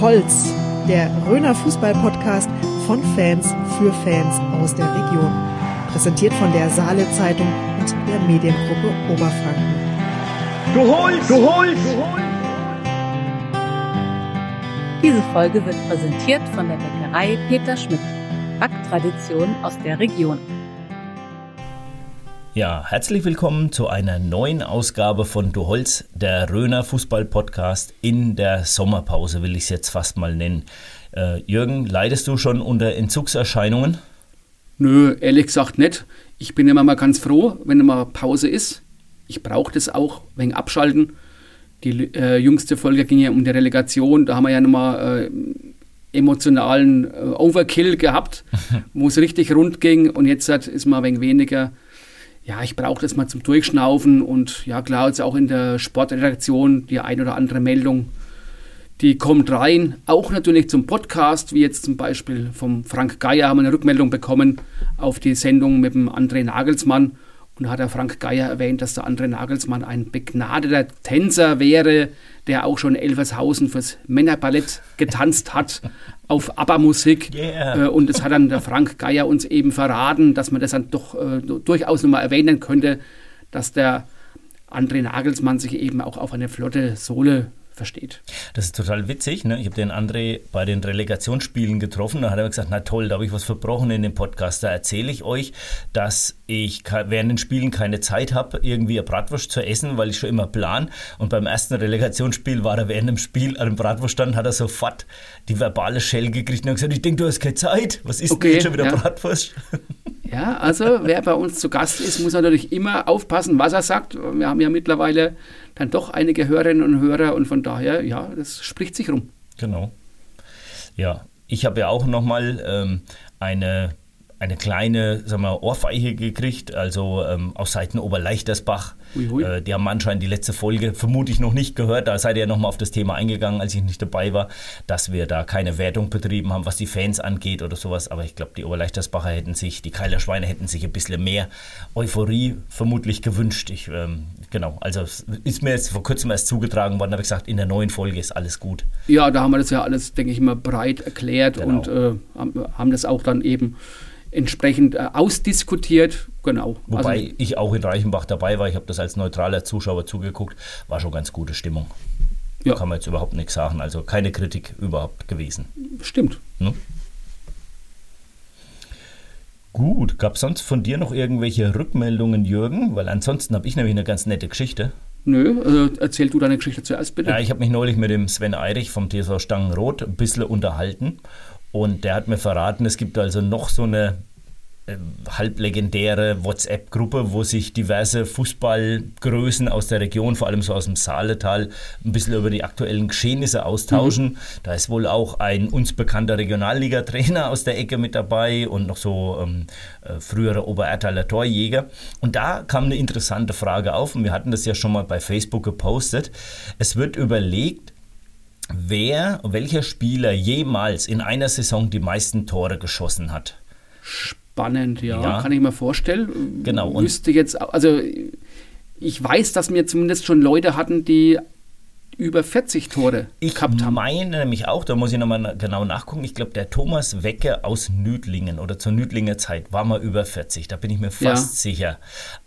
Holz, der Röner Fußball-Podcast von Fans für Fans aus der Region. Präsentiert von der Saale Zeitung und der Mediengruppe Oberfranken. Du holst, du holst, du holst. Diese Folge wird präsentiert von der Bäckerei Peter Schmidt. Backtradition aus der Region. Ja, herzlich willkommen zu einer neuen Ausgabe von Du Holz, der Röner Fußball-Podcast in der Sommerpause, will ich es jetzt fast mal nennen. Äh, Jürgen, leidest du schon unter Entzugserscheinungen? Nö, ehrlich gesagt nicht. Ich bin immer mal ganz froh, wenn mal Pause ist. Ich brauche das auch, wegen Abschalten. Die äh, jüngste Folge ging ja um die Relegation. Da haben wir ja nochmal äh, emotionalen äh, Overkill gehabt, wo es richtig rund ging. Und jetzt hat, ist mal ein wenig weniger ja, ich brauche das mal zum Durchschnaufen und ja, klar, jetzt auch in der Sportredaktion die ein oder andere Meldung, die kommt rein. Auch natürlich zum Podcast, wie jetzt zum Beispiel vom Frank Geier haben wir eine Rückmeldung bekommen auf die Sendung mit dem André Nagelsmann. Und da hat der Frank Geier erwähnt, dass der André Nagelsmann ein begnadeter Tänzer wäre, der auch schon Elvershausen fürs Männerballett getanzt hat auf ABBA-Musik. Yeah. Äh, und das hat dann der Frank Geier uns eben verraten, dass man das dann doch äh, durchaus nochmal erwähnen könnte, dass der André Nagelsmann sich eben auch auf eine flotte Sohle versteht. Das ist total witzig. Ne? Ich habe den André bei den Relegationsspielen getroffen. Da hat er gesagt, na toll, da habe ich was verbrochen in dem Podcast. Da erzähle ich euch, dass ich während den Spielen keine Zeit habe, irgendwie eine Bratwurst zu essen, weil ich schon immer plan. Und beim ersten Relegationsspiel war er während dem Spiel an dem Bratwurststand, hat er sofort die verbale Shell gekriegt und hat gesagt, ich denke, du hast keine Zeit. Was ist okay, denn jetzt schon wieder ja. Bratwurst? Ja, also wer bei uns zu Gast ist, muss natürlich immer aufpassen, was er sagt. Wir haben ja mittlerweile dann doch einige Hörerinnen und Hörer und von daher, ja, das spricht sich rum. Genau. Ja, ich habe ja auch nochmal ähm, eine eine kleine sagen wir, Ohrfeiche gekriegt, also ähm, aus Seiten Oberleichtersbach. Hui, hui. Äh, die haben anscheinend die letzte Folge vermutlich noch nicht gehört. Da seid ihr ja nochmal auf das Thema eingegangen, als ich nicht dabei war, dass wir da keine Wertung betrieben haben, was die Fans angeht oder sowas. Aber ich glaube, die Oberleichtersbacher hätten sich, die Keiler Schweine hätten sich ein bisschen mehr Euphorie vermutlich gewünscht. Ich, ähm, genau, also ist mir jetzt vor kurzem erst zugetragen worden, habe ich gesagt, in der neuen Folge ist alles gut. Ja, da haben wir das ja alles, denke ich mal, breit erklärt genau. und äh, haben das auch dann eben entsprechend äh, ausdiskutiert. Genau. Wobei also, ich auch in Reichenbach dabei war, ich habe das als neutraler Zuschauer zugeguckt, war schon ganz gute Stimmung. Ja. Kann man jetzt überhaupt nichts sagen. Also keine Kritik überhaupt gewesen. Stimmt. Hm? Gut, gab es sonst von dir noch irgendwelche Rückmeldungen, Jürgen? Weil ansonsten habe ich nämlich eine ganz nette Geschichte. Nö, also erzähl du deine Geschichte zuerst bitte. Ja, ich habe mich neulich mit dem Sven Eirich vom TSV Stangenroth ein bisschen unterhalten und der hat mir verraten, es gibt also noch so eine halblegendäre WhatsApp-Gruppe, wo sich diverse Fußballgrößen aus der Region, vor allem so aus dem Saaletal, ein bisschen über die aktuellen Geschehnisse austauschen. Mhm. Da ist wohl auch ein uns bekannter Regionalliga-Trainer aus der Ecke mit dabei und noch so ähm, äh, frühere Oberertaler Torjäger. Und da kam eine interessante Frage auf und wir hatten das ja schon mal bei Facebook gepostet. Es wird überlegt, wer, welcher Spieler jemals in einer Saison die meisten Tore geschossen hat. Spannend, ja, ja. kann ich mir vorstellen. Genau. Und Müsste jetzt, also ich weiß, dass wir zumindest schon Leute hatten, die über 40 Tore ich gehabt haben. Ich meine nämlich auch, da muss ich nochmal genau nachgucken, ich glaube, der Thomas Wecke aus Nüdlingen oder zur Nüdlinger Zeit war mal über 40, da bin ich mir fast ja. sicher.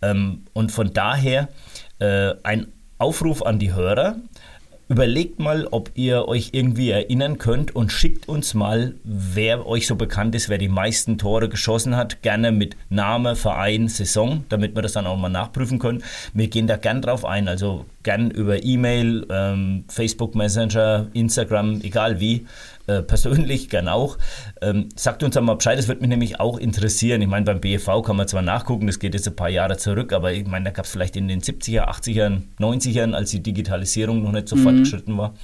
Ähm, und von daher äh, ein Aufruf an die Hörer, Überlegt mal, ob ihr euch irgendwie erinnern könnt und schickt uns mal, wer euch so bekannt ist, wer die meisten Tore geschossen hat. Gerne mit Name, Verein, Saison, damit wir das dann auch mal nachprüfen können. Wir gehen da gern drauf ein, also gern über E-Mail, ähm, Facebook Messenger, Instagram, egal wie. Äh, persönlich gern auch. Ähm, sagt uns einmal Bescheid, das würde mich nämlich auch interessieren. Ich meine, beim BFV kann man zwar nachgucken, das geht jetzt ein paar Jahre zurück, aber ich meine, da gab es vielleicht in den 70er, 80ern, 90ern, als die Digitalisierung noch nicht so mhm. fortgeschritten war,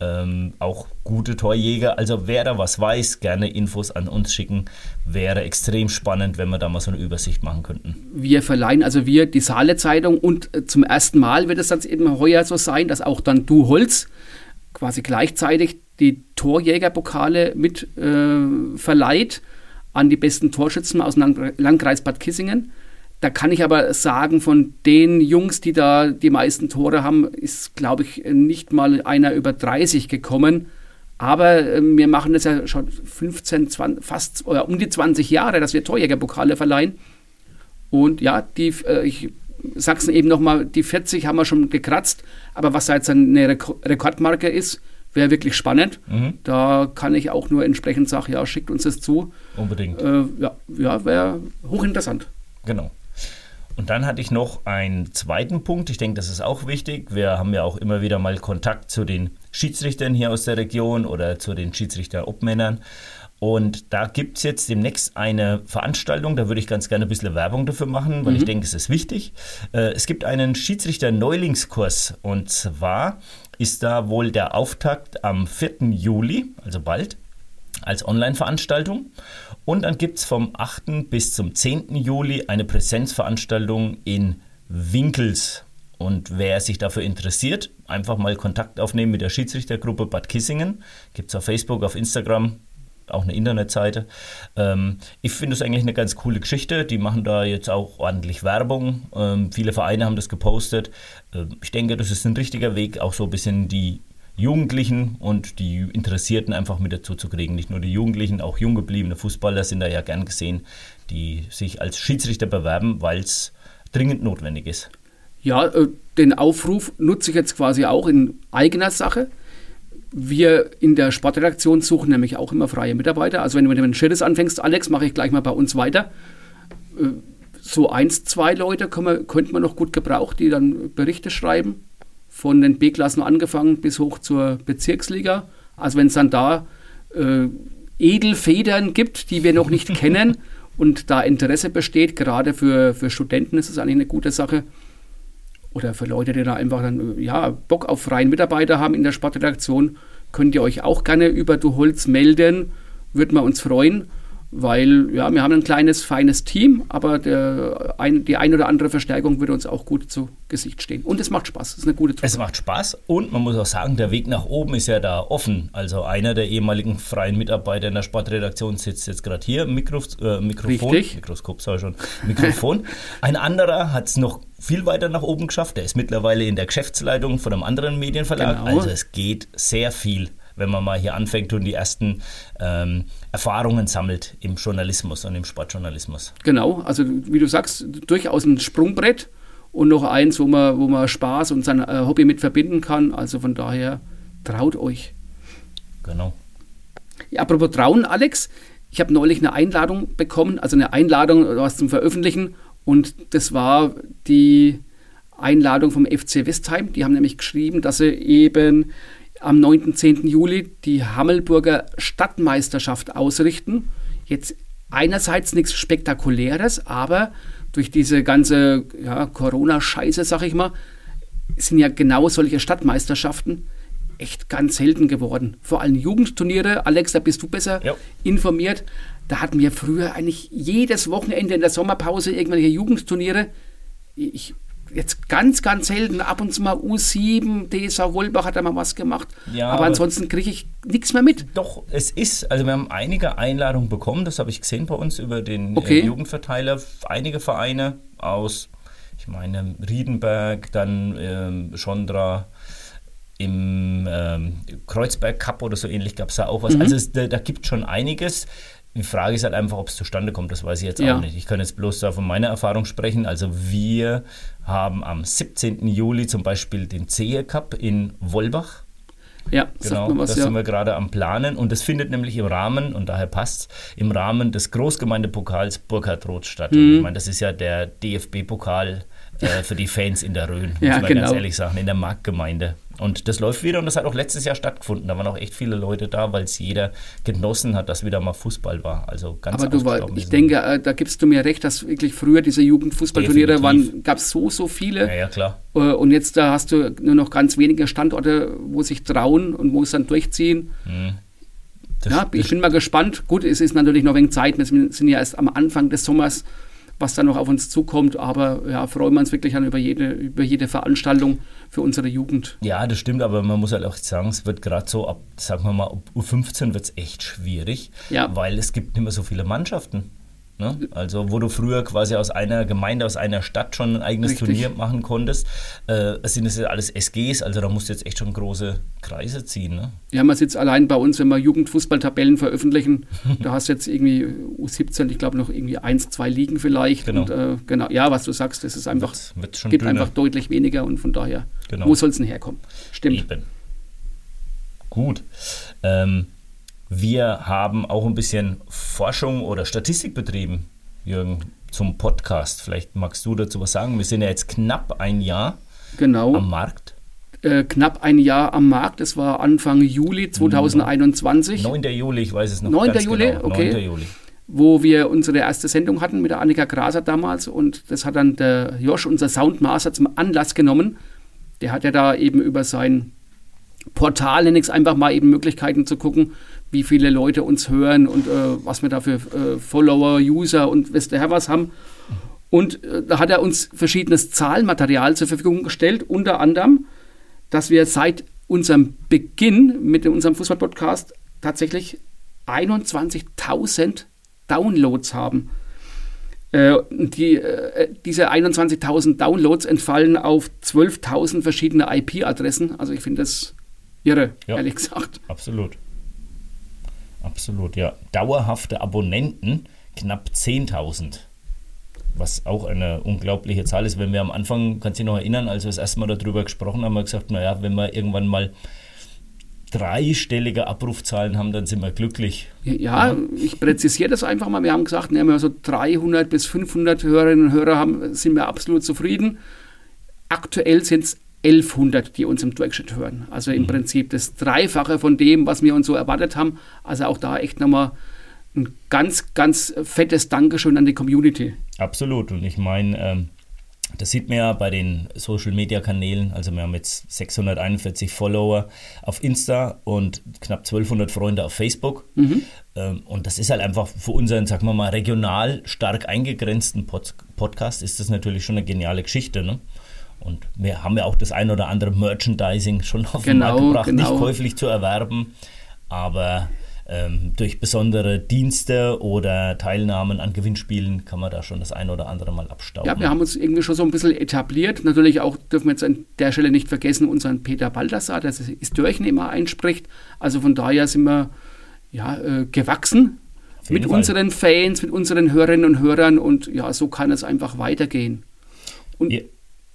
ähm, auch gute Torjäger. Also wer da was weiß, gerne Infos an uns schicken. Wäre extrem spannend, wenn wir da mal so eine Übersicht machen könnten. Wir verleihen, also wir, die Saale Zeitung und äh, zum ersten Mal wird es dann eben heuer so sein, dass auch dann Du Holz quasi gleichzeitig die Torjägerpokale mit äh, verleiht an die besten Torschützen aus dem Landkreis Bad Kissingen. Da kann ich aber sagen, von den Jungs, die da die meisten Tore haben, ist, glaube ich, nicht mal einer über 30 gekommen. Aber äh, wir machen das ja schon 15, 20, fast oder um die 20 Jahre, dass wir Torjägerpokale verleihen. Und ja, die, äh, ich sag's eben nochmal, die 40 haben wir schon gekratzt, aber was da jetzt eine Rekordmarke ist, wäre wirklich spannend. Mhm. Da kann ich auch nur entsprechend sagen, ja, schickt uns das zu. Unbedingt. Äh, ja, ja wäre hochinteressant. Genau. Und dann hatte ich noch einen zweiten Punkt. Ich denke, das ist auch wichtig. Wir haben ja auch immer wieder mal Kontakt zu den Schiedsrichtern hier aus der Region oder zu den Schiedsrichter-Obmännern. Und da gibt es jetzt demnächst eine Veranstaltung, da würde ich ganz gerne ein bisschen Werbung dafür machen, weil mhm. ich denke, es ist wichtig. Äh, es gibt einen Schiedsrichter-Neulingskurs und zwar ist da wohl der Auftakt am 4. Juli, also bald, als Online-Veranstaltung. Und dann gibt es vom 8. bis zum 10. Juli eine Präsenzveranstaltung in Winkels. Und wer sich dafür interessiert, einfach mal Kontakt aufnehmen mit der Schiedsrichtergruppe Bad Kissingen. Gibt es auf Facebook, auf Instagram, auch eine Internetseite. Ähm, ich finde es eigentlich eine ganz coole Geschichte. Die machen da jetzt auch ordentlich Werbung. Ähm, viele Vereine haben das gepostet. Ähm, ich denke, das ist ein richtiger Weg, auch so ein bisschen die Jugendlichen und die Interessierten einfach mit dazu zu kriegen. Nicht nur die Jugendlichen, auch jung gebliebene Fußballer sind da ja gern gesehen, die sich als Schiedsrichter bewerben, weil es dringend notwendig ist. Ja, äh, den Aufruf nutze ich jetzt quasi auch in eigener Sache. Wir in der Sportredaktion suchen nämlich auch immer freie Mitarbeiter. Also wenn du mit dem Schrittes anfängst, Alex, mache ich gleich mal bei uns weiter. Äh, so eins, zwei Leute könnte man noch gut gebrauchen, die dann Berichte schreiben. Von den B-Klassen angefangen bis hoch zur Bezirksliga. Also wenn es dann da äh, Edelfedern gibt, die wir noch nicht kennen und da Interesse besteht, gerade für, für Studenten ist es eigentlich eine gute Sache oder für Leute, die da einfach dann, ja, Bock auf freien Mitarbeiter haben in der Sportredaktion, könnt ihr euch auch gerne über Du Holz melden. Würden wir uns freuen weil ja, wir haben ein kleines, feines Team, aber der, ein, die ein oder andere Verstärkung würde uns auch gut zu Gesicht stehen. Und es macht Spaß, es ist eine gute Truppe. Es macht Spaß und man muss auch sagen, der Weg nach oben ist ja da offen. Also einer der ehemaligen freien Mitarbeiter in der Sportredaktion sitzt jetzt gerade hier, Mikro, äh, Mikrofon, Richtig. Mikroskop sag ich schon, Mikrofon. ein anderer hat es noch viel weiter nach oben geschafft, der ist mittlerweile in der Geschäftsleitung von einem anderen Medienverlag. Genau. Also es geht sehr viel wenn man mal hier anfängt und die ersten ähm, Erfahrungen sammelt im Journalismus und im Sportjournalismus. Genau, also wie du sagst, durchaus ein Sprungbrett und noch eins, wo man, wo man Spaß und sein äh, Hobby mit verbinden kann. Also von daher traut euch. Genau. Ja, apropos Trauen, Alex, ich habe neulich eine Einladung bekommen, also eine Einladung was zum Veröffentlichen und das war die Einladung vom FC Westheim. Die haben nämlich geschrieben, dass sie eben am 9. 10. Juli die Hammelburger Stadtmeisterschaft ausrichten. Jetzt einerseits nichts Spektakuläres, aber durch diese ganze ja, Corona-Scheiße, sag ich mal, sind ja genau solche Stadtmeisterschaften echt ganz selten geworden. Vor allem Jugendturniere, Alex, da bist du besser ja. informiert. Da hatten wir früher eigentlich jedes Wochenende in der Sommerpause irgendwelche Jugendturniere. Ich jetzt ganz, ganz selten, ab und zu mal U7, DSV Wolbach hat da mal was gemacht. Ja, aber, aber ansonsten kriege ich nichts mehr mit. Doch, es ist, also wir haben einige Einladungen bekommen, das habe ich gesehen bei uns über den äh, okay. äh, Jugendverteiler. Einige Vereine aus, ich meine, Riedenberg, dann ähm, Schondra, im ähm, Kreuzberg Cup oder so ähnlich gab es da auch was. Mhm. Also es, da, da gibt schon einiges. Die Frage ist halt einfach, ob es zustande kommt, das weiß ich jetzt ja. auch nicht. Ich kann jetzt bloß da von meiner Erfahrung sprechen. Also wir haben am 17. Juli zum Beispiel den Zehe Cup in Wolbach. Ja, genau, was, das ja. sind wir gerade am Planen und das findet nämlich im Rahmen, und daher passt im Rahmen des Großgemeindepokals Burkhard Roth statt. Mhm. ich meine, das ist ja der DFB-Pokal äh, für die Fans in der Rhön, muss ja, man genau. ganz ehrlich sagen, in der Marktgemeinde. Und das läuft wieder und das hat auch letztes Jahr stattgefunden. Da waren auch echt viele Leute da, weil es jeder genossen hat, dass wieder mal Fußball war. Also ganz Aber du war, ich denke, äh, da gibst du mir recht, dass wirklich früher diese Jugendfußballturniere waren, gab es so, so viele. Ja, ja, klar. Äh, und jetzt da hast du nur noch ganz wenige Standorte, wo sich trauen und wo es dann durchziehen. Mhm. Das, ja, ich bin mal gespannt. Gut, es ist natürlich noch wenig Zeit. Wir sind ja erst am Anfang des Sommers was da noch auf uns zukommt. Aber ja, freuen wir uns wirklich an über jede, über jede Veranstaltung für unsere Jugend. Ja, das stimmt, aber man muss halt auch sagen, es wird gerade so ab, sagen wir mal, ab U15 wird es echt schwierig, ja. weil es gibt nicht mehr so viele Mannschaften. Ne? Also wo du früher quasi aus einer Gemeinde, aus einer Stadt schon ein eigenes Richtig. Turnier machen konntest, äh, sind das ja alles SGs, also da musst du jetzt echt schon große Kreise ziehen. Ne? Ja, man sitzt allein bei uns, wenn wir Jugendfußballtabellen veröffentlichen, da hast du jetzt irgendwie U17, ich glaube noch irgendwie eins, zwei Ligen vielleicht. Genau. Und, äh, genau. Ja, was du sagst, das ist einfach, wird, wird gibt dünner. einfach deutlich weniger und von daher, genau. wo soll es denn herkommen? Stimmt. Eben. Gut. Ähm, wir haben auch ein bisschen Forschung oder Statistik betrieben, Jürgen, zum Podcast. Vielleicht magst du dazu was sagen. Wir sind ja jetzt knapp ein Jahr genau. am Markt. Äh, knapp ein Jahr am Markt. Es war Anfang Juli 2021. 9. Juli, ich weiß es noch 9. Juli, genau. okay. 9. Juli. Wo wir unsere erste Sendung hatten mit der Annika Graser damals und das hat dann der Josh, unser Soundmaster, zum Anlass genommen. Der hat ja da eben über sein Portal, nenne ich es einfach mal, eben Möglichkeiten zu gucken, wie viele Leute uns hören und äh, was wir da für äh, Follower, User und weiß der Herr was haben. Und äh, da hat er uns verschiedenes Zahlenmaterial zur Verfügung gestellt, unter anderem, dass wir seit unserem Beginn mit unserem Fußball-Podcast tatsächlich 21.000 Downloads haben. Äh, die, äh, diese 21.000 Downloads entfallen auf 12.000 verschiedene IP-Adressen. Also ich finde das irre, ja, ehrlich gesagt. Absolut. Absolut, ja. Dauerhafte Abonnenten knapp 10.000. Was auch eine unglaubliche Zahl ist. Wenn wir am Anfang, kannst du dich noch erinnern, als wir das erste Mal darüber gesprochen haben, haben wir gesagt, naja, wenn wir irgendwann mal dreistellige Abrufzahlen haben, dann sind wir glücklich. Ja, ich präzisiere das einfach mal. Wir haben gesagt, wenn wir so 300 bis 500 Hörerinnen und Hörer haben, sind wir absolut zufrieden. Aktuell sind es 1100, die uns im Durchschnitt hören. Also im mhm. Prinzip das Dreifache von dem, was wir uns so erwartet haben. Also auch da echt nochmal ein ganz, ganz fettes Dankeschön an die Community. Absolut. Und ich meine, ähm, das sieht man ja bei den Social-Media-Kanälen. Also wir haben jetzt 641 Follower auf Insta und knapp 1200 Freunde auf Facebook. Mhm. Ähm, und das ist halt einfach für unseren, sagen wir mal, regional stark eingegrenzten Pod Podcast ist das natürlich schon eine geniale Geschichte. Ne? Und wir haben ja auch das ein oder andere Merchandising schon auf den Markt genau, gebracht, genau. nicht käuflich zu erwerben, aber ähm, durch besondere Dienste oder Teilnahmen an Gewinnspielen kann man da schon das ein oder andere mal abstauben. Ja, wir haben uns irgendwie schon so ein bisschen etabliert. Natürlich auch dürfen wir jetzt an der Stelle nicht vergessen, unseren Peter Baldassar, der das Durchnehmer einspricht. Also von daher sind wir ja, äh, gewachsen mit Fall. unseren Fans, mit unseren Hörerinnen und Hörern und ja, so kann es einfach weitergehen. Und ja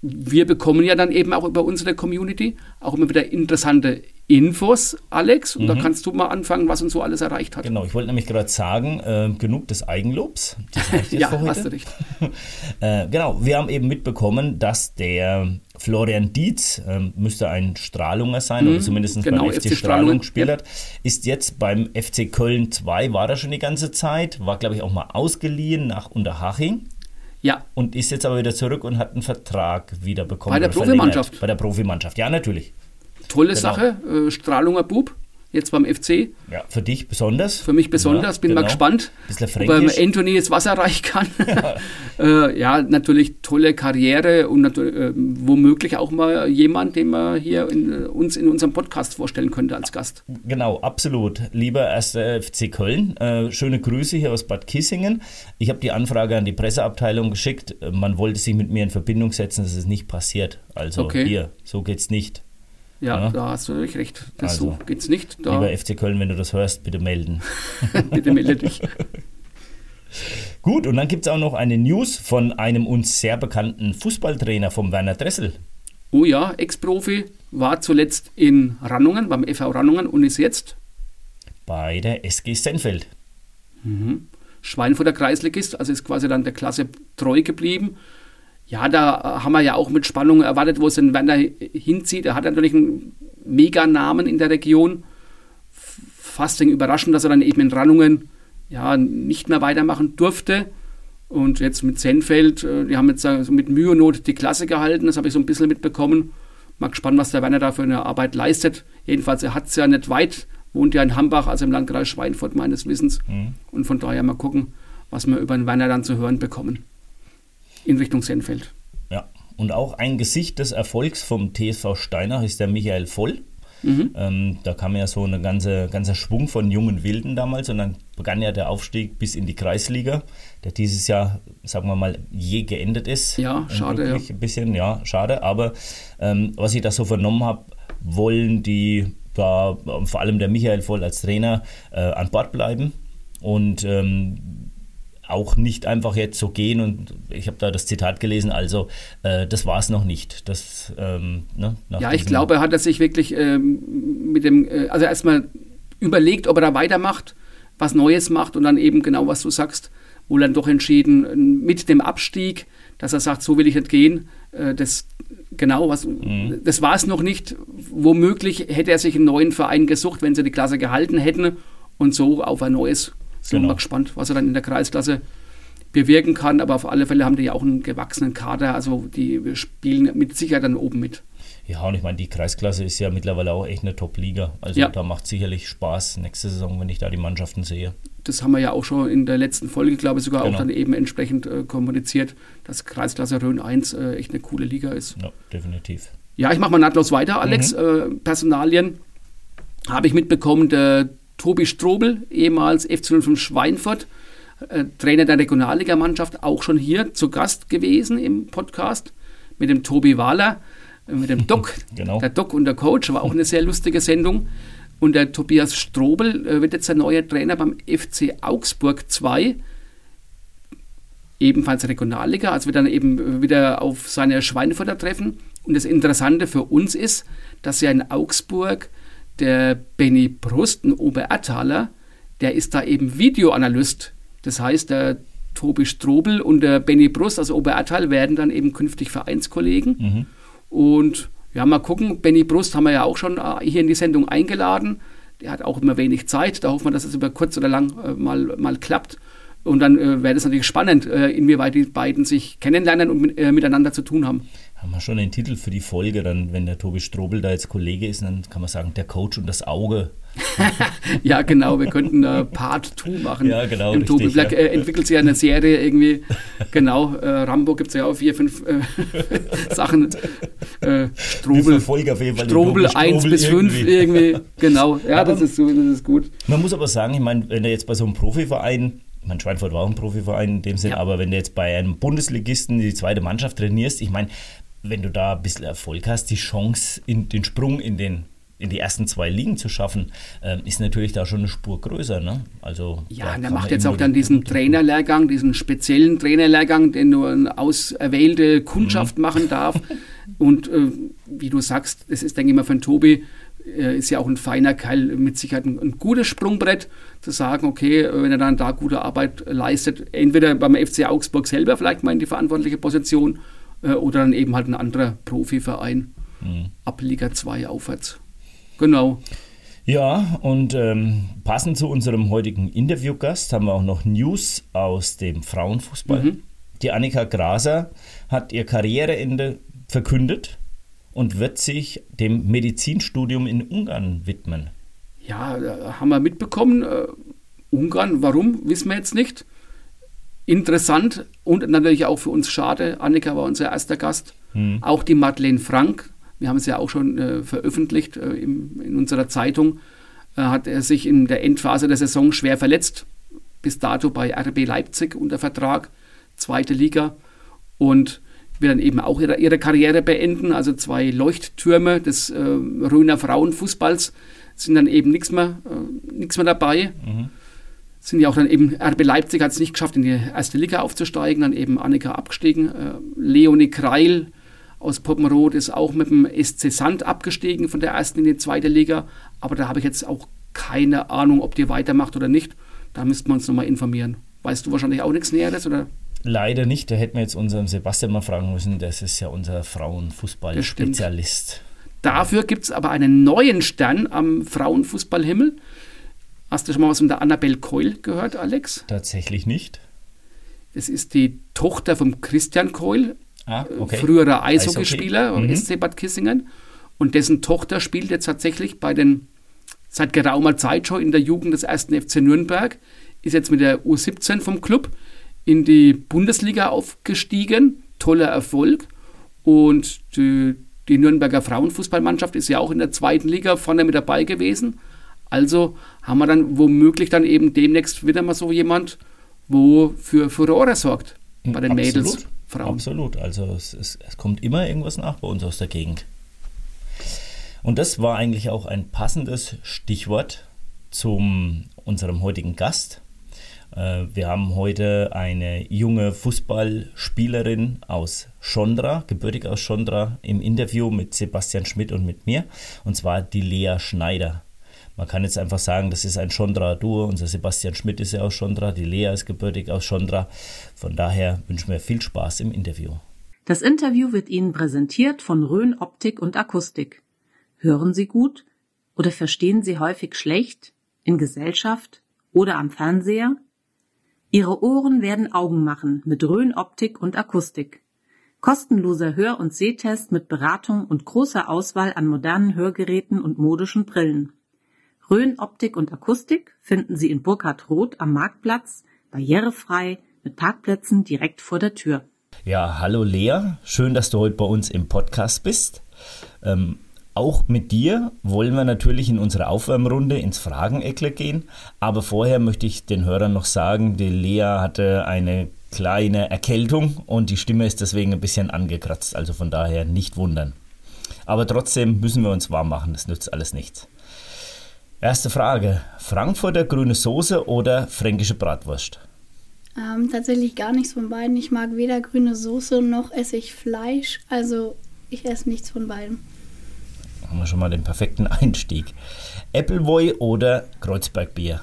wir bekommen ja dann eben auch über unsere Community auch immer wieder interessante Infos, Alex. Und mhm. da kannst du mal anfangen, was uns so alles erreicht hat. Genau, ich wollte nämlich gerade sagen, äh, genug des Eigenlobs. ja, hast du recht. äh, genau, wir haben eben mitbekommen, dass der Florian Dietz, äh, müsste ein Strahlunger sein, mhm, oder zumindest genau, beim FC, FC Strahlung gespielt hat, ist jetzt beim FC Köln 2, war er schon die ganze Zeit, war glaube ich auch mal ausgeliehen nach Unterhaching. Ja. Und ist jetzt aber wieder zurück und hat einen Vertrag wieder bekommen. Bei der Profimannschaft. Bei der Profimannschaft, ja, natürlich. Tolle genau. Sache, äh, Strahlunger Bub jetzt beim FC. Ja, für dich besonders. Für mich besonders, ja, bin genau. mal gespannt, ob Anthony das Wasser reich kann. Ja. äh, ja, natürlich tolle Karriere und äh, womöglich auch mal jemand, den man hier in, uns in unserem Podcast vorstellen könnte als Gast. Genau, absolut. Lieber erster FC Köln, äh, schöne Grüße hier aus Bad Kissingen. Ich habe die Anfrage an die Presseabteilung geschickt. Man wollte sich mit mir in Verbindung setzen, das ist nicht passiert. Also okay. hier, so geht's nicht. Ja, ja, da hast du natürlich recht. Das also, so geht's nicht. Da lieber FC Köln, wenn du das hörst, bitte melden. bitte melde dich. Gut, und dann gibt es auch noch eine News von einem uns sehr bekannten Fußballtrainer, vom Werner Dressel. Oh ja, Ex-Profi, war zuletzt in Rannungen, beim FV Rannungen und ist jetzt bei der SG Senfeld. Mhm. Schweinfurter Kreisligist, also ist quasi dann der Klasse treu geblieben ja, da haben wir ja auch mit Spannung erwartet, wo es den Werner hinzieht. Er hat natürlich einen Meganamen in der Region. Fast überraschend, dass er dann eben in Rannungen ja, nicht mehr weitermachen durfte. Und jetzt mit Senfeld, äh, die haben jetzt so mit Mühe und Not die Klasse gehalten, das habe ich so ein bisschen mitbekommen. Mal gespannt, was der Werner da für eine Arbeit leistet. Jedenfalls, er hat es ja nicht weit, wohnt ja in Hambach, also im Landkreis Schweinfurt meines Wissens. Mhm. Und von daher mal gucken, was wir über den Werner dann zu hören bekommen in Richtung Senfeld. Ja, und auch ein Gesicht des Erfolgs vom TSV Steinach ist der Michael Voll. Mhm. Ähm, da kam ja so ein ganze, ganzer Schwung von jungen Wilden damals und dann begann ja der Aufstieg bis in die Kreisliga, der dieses Jahr, sagen wir mal, je geendet ist. Ja, schade. Ja. Ein bisschen, ja, schade. Aber ähm, was ich da so vernommen habe, wollen die da, vor allem der Michael Voll als Trainer, äh, an Bord bleiben und ähm, auch nicht einfach jetzt so gehen und ich habe da das Zitat gelesen, also äh, das war es noch nicht. Das, ähm, ne, ja, ich glaube, hat er sich wirklich ähm, mit dem, äh, also erstmal überlegt, ob er da weitermacht, was Neues macht und dann eben genau, was du sagst, wohl dann doch entschieden mit dem Abstieg, dass er sagt, so will ich nicht gehen. Äh, das genau, was, mhm. das war es noch nicht. Womöglich hätte er sich einen neuen Verein gesucht, wenn sie die Klasse gehalten hätten und so auf ein neues sind genau. wir mal gespannt, was er dann in der Kreisklasse bewirken kann. Aber auf alle Fälle haben die ja auch einen gewachsenen Kader. Also die spielen mit Sicherheit dann oben mit. Ja, und ich meine, die Kreisklasse ist ja mittlerweile auch echt eine Top-Liga. Also ja. da macht sicherlich Spaß nächste Saison, wenn ich da die Mannschaften sehe. Das haben wir ja auch schon in der letzten Folge, glaube ich, sogar genau. auch dann eben entsprechend äh, kommuniziert, dass Kreisklasse Rhön 1 äh, echt eine coole Liga ist. Ja, definitiv. Ja, ich mache mal nahtlos weiter, Alex. Mhm. Äh, Personalien habe ich mitbekommen, der Tobi Strobel, ehemals FC05 Schweinfurt, äh, Trainer der Regionalligamannschaft, auch schon hier zu Gast gewesen im Podcast mit dem Tobi Wahler, äh, mit dem Doc, genau. der Doc und der Coach, war auch eine sehr lustige Sendung. Und der Tobias Strobel äh, wird jetzt der neue Trainer beim FC Augsburg 2, ebenfalls Regionalliga, also wird dann eben äh, wieder auf seine Schweinfurter treffen. Und das Interessante für uns ist, dass ja in Augsburg der Benny Brust, ein Oberertaler, der ist da eben Videoanalyst. Das heißt, der Tobi Strobel und der Benny Brust, also Oberertal, werden dann eben künftig Vereinskollegen. Mhm. Und ja, mal gucken. Benny Brust haben wir ja auch schon äh, hier in die Sendung eingeladen. Der hat auch immer wenig Zeit. Da hoffen wir, dass es über kurz oder lang äh, mal, mal klappt. Und dann äh, wäre es natürlich spannend, äh, inwieweit die beiden sich kennenlernen und mit, äh, miteinander zu tun haben haben wir schon einen Titel für die Folge, dann, wenn der Tobi Strobel da jetzt Kollege ist, dann kann man sagen, der Coach und das Auge. ja, genau, wir könnten äh, Part 2 machen. Ja, genau. Im Tobi Black ja. äh, entwickelt sich ja eine Serie irgendwie. genau, äh, Rambo gibt es ja auch vier, fünf äh, Sachen. Äh, Strobel, Strobel 1 bis 5 irgendwie. Genau, ja, aber das, ist so, das ist gut. Man muss aber sagen, ich meine, wenn er jetzt bei so einem Profiverein mein Schweinfurt war auch ein Profiverein in dem Sinn, ja. aber wenn du jetzt bei einem Bundesligisten die zweite Mannschaft trainierst, ich meine, wenn du da ein bisschen Erfolg hast, die Chance, in den Sprung in, den, in die ersten zwei Ligen zu schaffen, äh, ist natürlich da schon eine Spur größer. Ne? Also, ja, und er macht jetzt auch dann diesen Trainerlehrgang, diesen speziellen Trainerlehrgang, den nur eine auserwählte Kundschaft mhm. machen darf. und äh, wie du sagst, das ist, denke ich mal, für den Tobi, äh, ist ja auch ein feiner Keil, mit Sicherheit ein, ein, gutes Sprungbrett, zu sagen, okay, wenn er dann da gute Arbeit leistet, entweder beim FC Augsburg selber vielleicht mal in die verantwortliche Position äh, oder dann eben halt ein anderer Profiverein mhm. ab Liga 2 aufwärts. Genau. Ja, und ähm, passend zu unserem heutigen Interviewgast haben wir auch noch News aus dem Frauenfußball. Mhm. Die Annika Graser hat ihr Karriereende verkündet und wird sich dem Medizinstudium in Ungarn widmen. Ja, haben wir mitbekommen. Uh, Ungarn, warum, wissen wir jetzt nicht interessant und natürlich auch für uns schade. Annika war unser erster Gast. Mhm. Auch die Madeleine Frank, wir haben es ja auch schon äh, veröffentlicht äh, im, in unserer Zeitung, äh, hat er sich in der Endphase der Saison schwer verletzt. Bis dato bei RB Leipzig unter Vertrag, zweite Liga. Und wird dann eben auch ihre, ihre Karriere beenden. Also zwei Leuchttürme des äh, Röner Frauenfußballs sind dann eben nichts mehr, äh, mehr dabei. Mhm sind ja auch dann eben, RB Leipzig hat es nicht geschafft, in die erste Liga aufzusteigen, dann eben Annika abgestiegen. Äh, Leonie Kreil aus Poppenroth ist auch mit dem SC Sand abgestiegen von der ersten in die zweite Liga. Aber da habe ich jetzt auch keine Ahnung, ob die weitermacht oder nicht. Da müssten wir uns nochmal informieren. Weißt du wahrscheinlich auch nichts Näheres, oder? Leider nicht. Da hätten wir jetzt unseren Sebastian mal fragen müssen. Das ist ja unser Frauenfußball-Spezialist. Dafür gibt es aber einen neuen Stern am Frauenfußballhimmel. Hast du schon mal was von der Annabelle Keul gehört, Alex? Tatsächlich nicht. Das ist die Tochter von Christian Keul, ah, okay. früherer Eishockeyspieler Eishockey. mhm. SC Bad Kissingen. Und dessen Tochter spielt jetzt tatsächlich bei den, seit geraumer Zeit schon in der Jugend des ersten FC Nürnberg, ist jetzt mit der U17 vom Club in die Bundesliga aufgestiegen. Toller Erfolg. Und die Die Nürnberger Frauenfußballmannschaft ist ja auch in der zweiten Liga vorne mit dabei gewesen. Also haben wir dann womöglich dann eben demnächst wieder mal so jemand, wo für Furore sorgt bei den Absolut. Mädels. Frauen. Absolut. Also es, es, es kommt immer irgendwas nach bei uns aus der Gegend. Und das war eigentlich auch ein passendes Stichwort zu unserem heutigen Gast. Äh, wir haben heute eine junge Fußballspielerin aus Schondra, gebürtig aus Schondra, im Interview mit Sebastian Schmidt und mit mir, und zwar die Lea Schneider. Man kann jetzt einfach sagen, das ist ein Schondra-Duo. Unser Sebastian Schmidt ist ja aus Schondra, die Lea ist gebürtig aus Schondra. Von daher wünschen wir viel Spaß im Interview. Das Interview wird Ihnen präsentiert von Rhön Optik und Akustik. Hören Sie gut oder verstehen Sie häufig schlecht in Gesellschaft oder am Fernseher? Ihre Ohren werden Augen machen mit Rhön Optik und Akustik. Kostenloser Hör- und Sehtest mit Beratung und großer Auswahl an modernen Hörgeräten und modischen Brillen. Rhön Optik und Akustik finden Sie in Burkhard Roth am Marktplatz, barrierefrei, mit Parkplätzen direkt vor der Tür. Ja, hallo Lea, schön, dass du heute bei uns im Podcast bist. Ähm, auch mit dir wollen wir natürlich in unserer Aufwärmrunde ins Frageneckle gehen, aber vorher möchte ich den Hörern noch sagen, die Lea hatte eine kleine Erkältung und die Stimme ist deswegen ein bisschen angekratzt, also von daher nicht wundern. Aber trotzdem müssen wir uns warm machen, das nützt alles nichts. Erste Frage: Frankfurter grüne Soße oder fränkische Bratwurst? Ähm, tatsächlich gar nichts von beiden. Ich mag weder grüne Soße noch esse ich Fleisch. Also ich esse nichts von beiden. Haben wir schon mal den perfekten Einstieg. Appleboy oder Kreuzbergbier?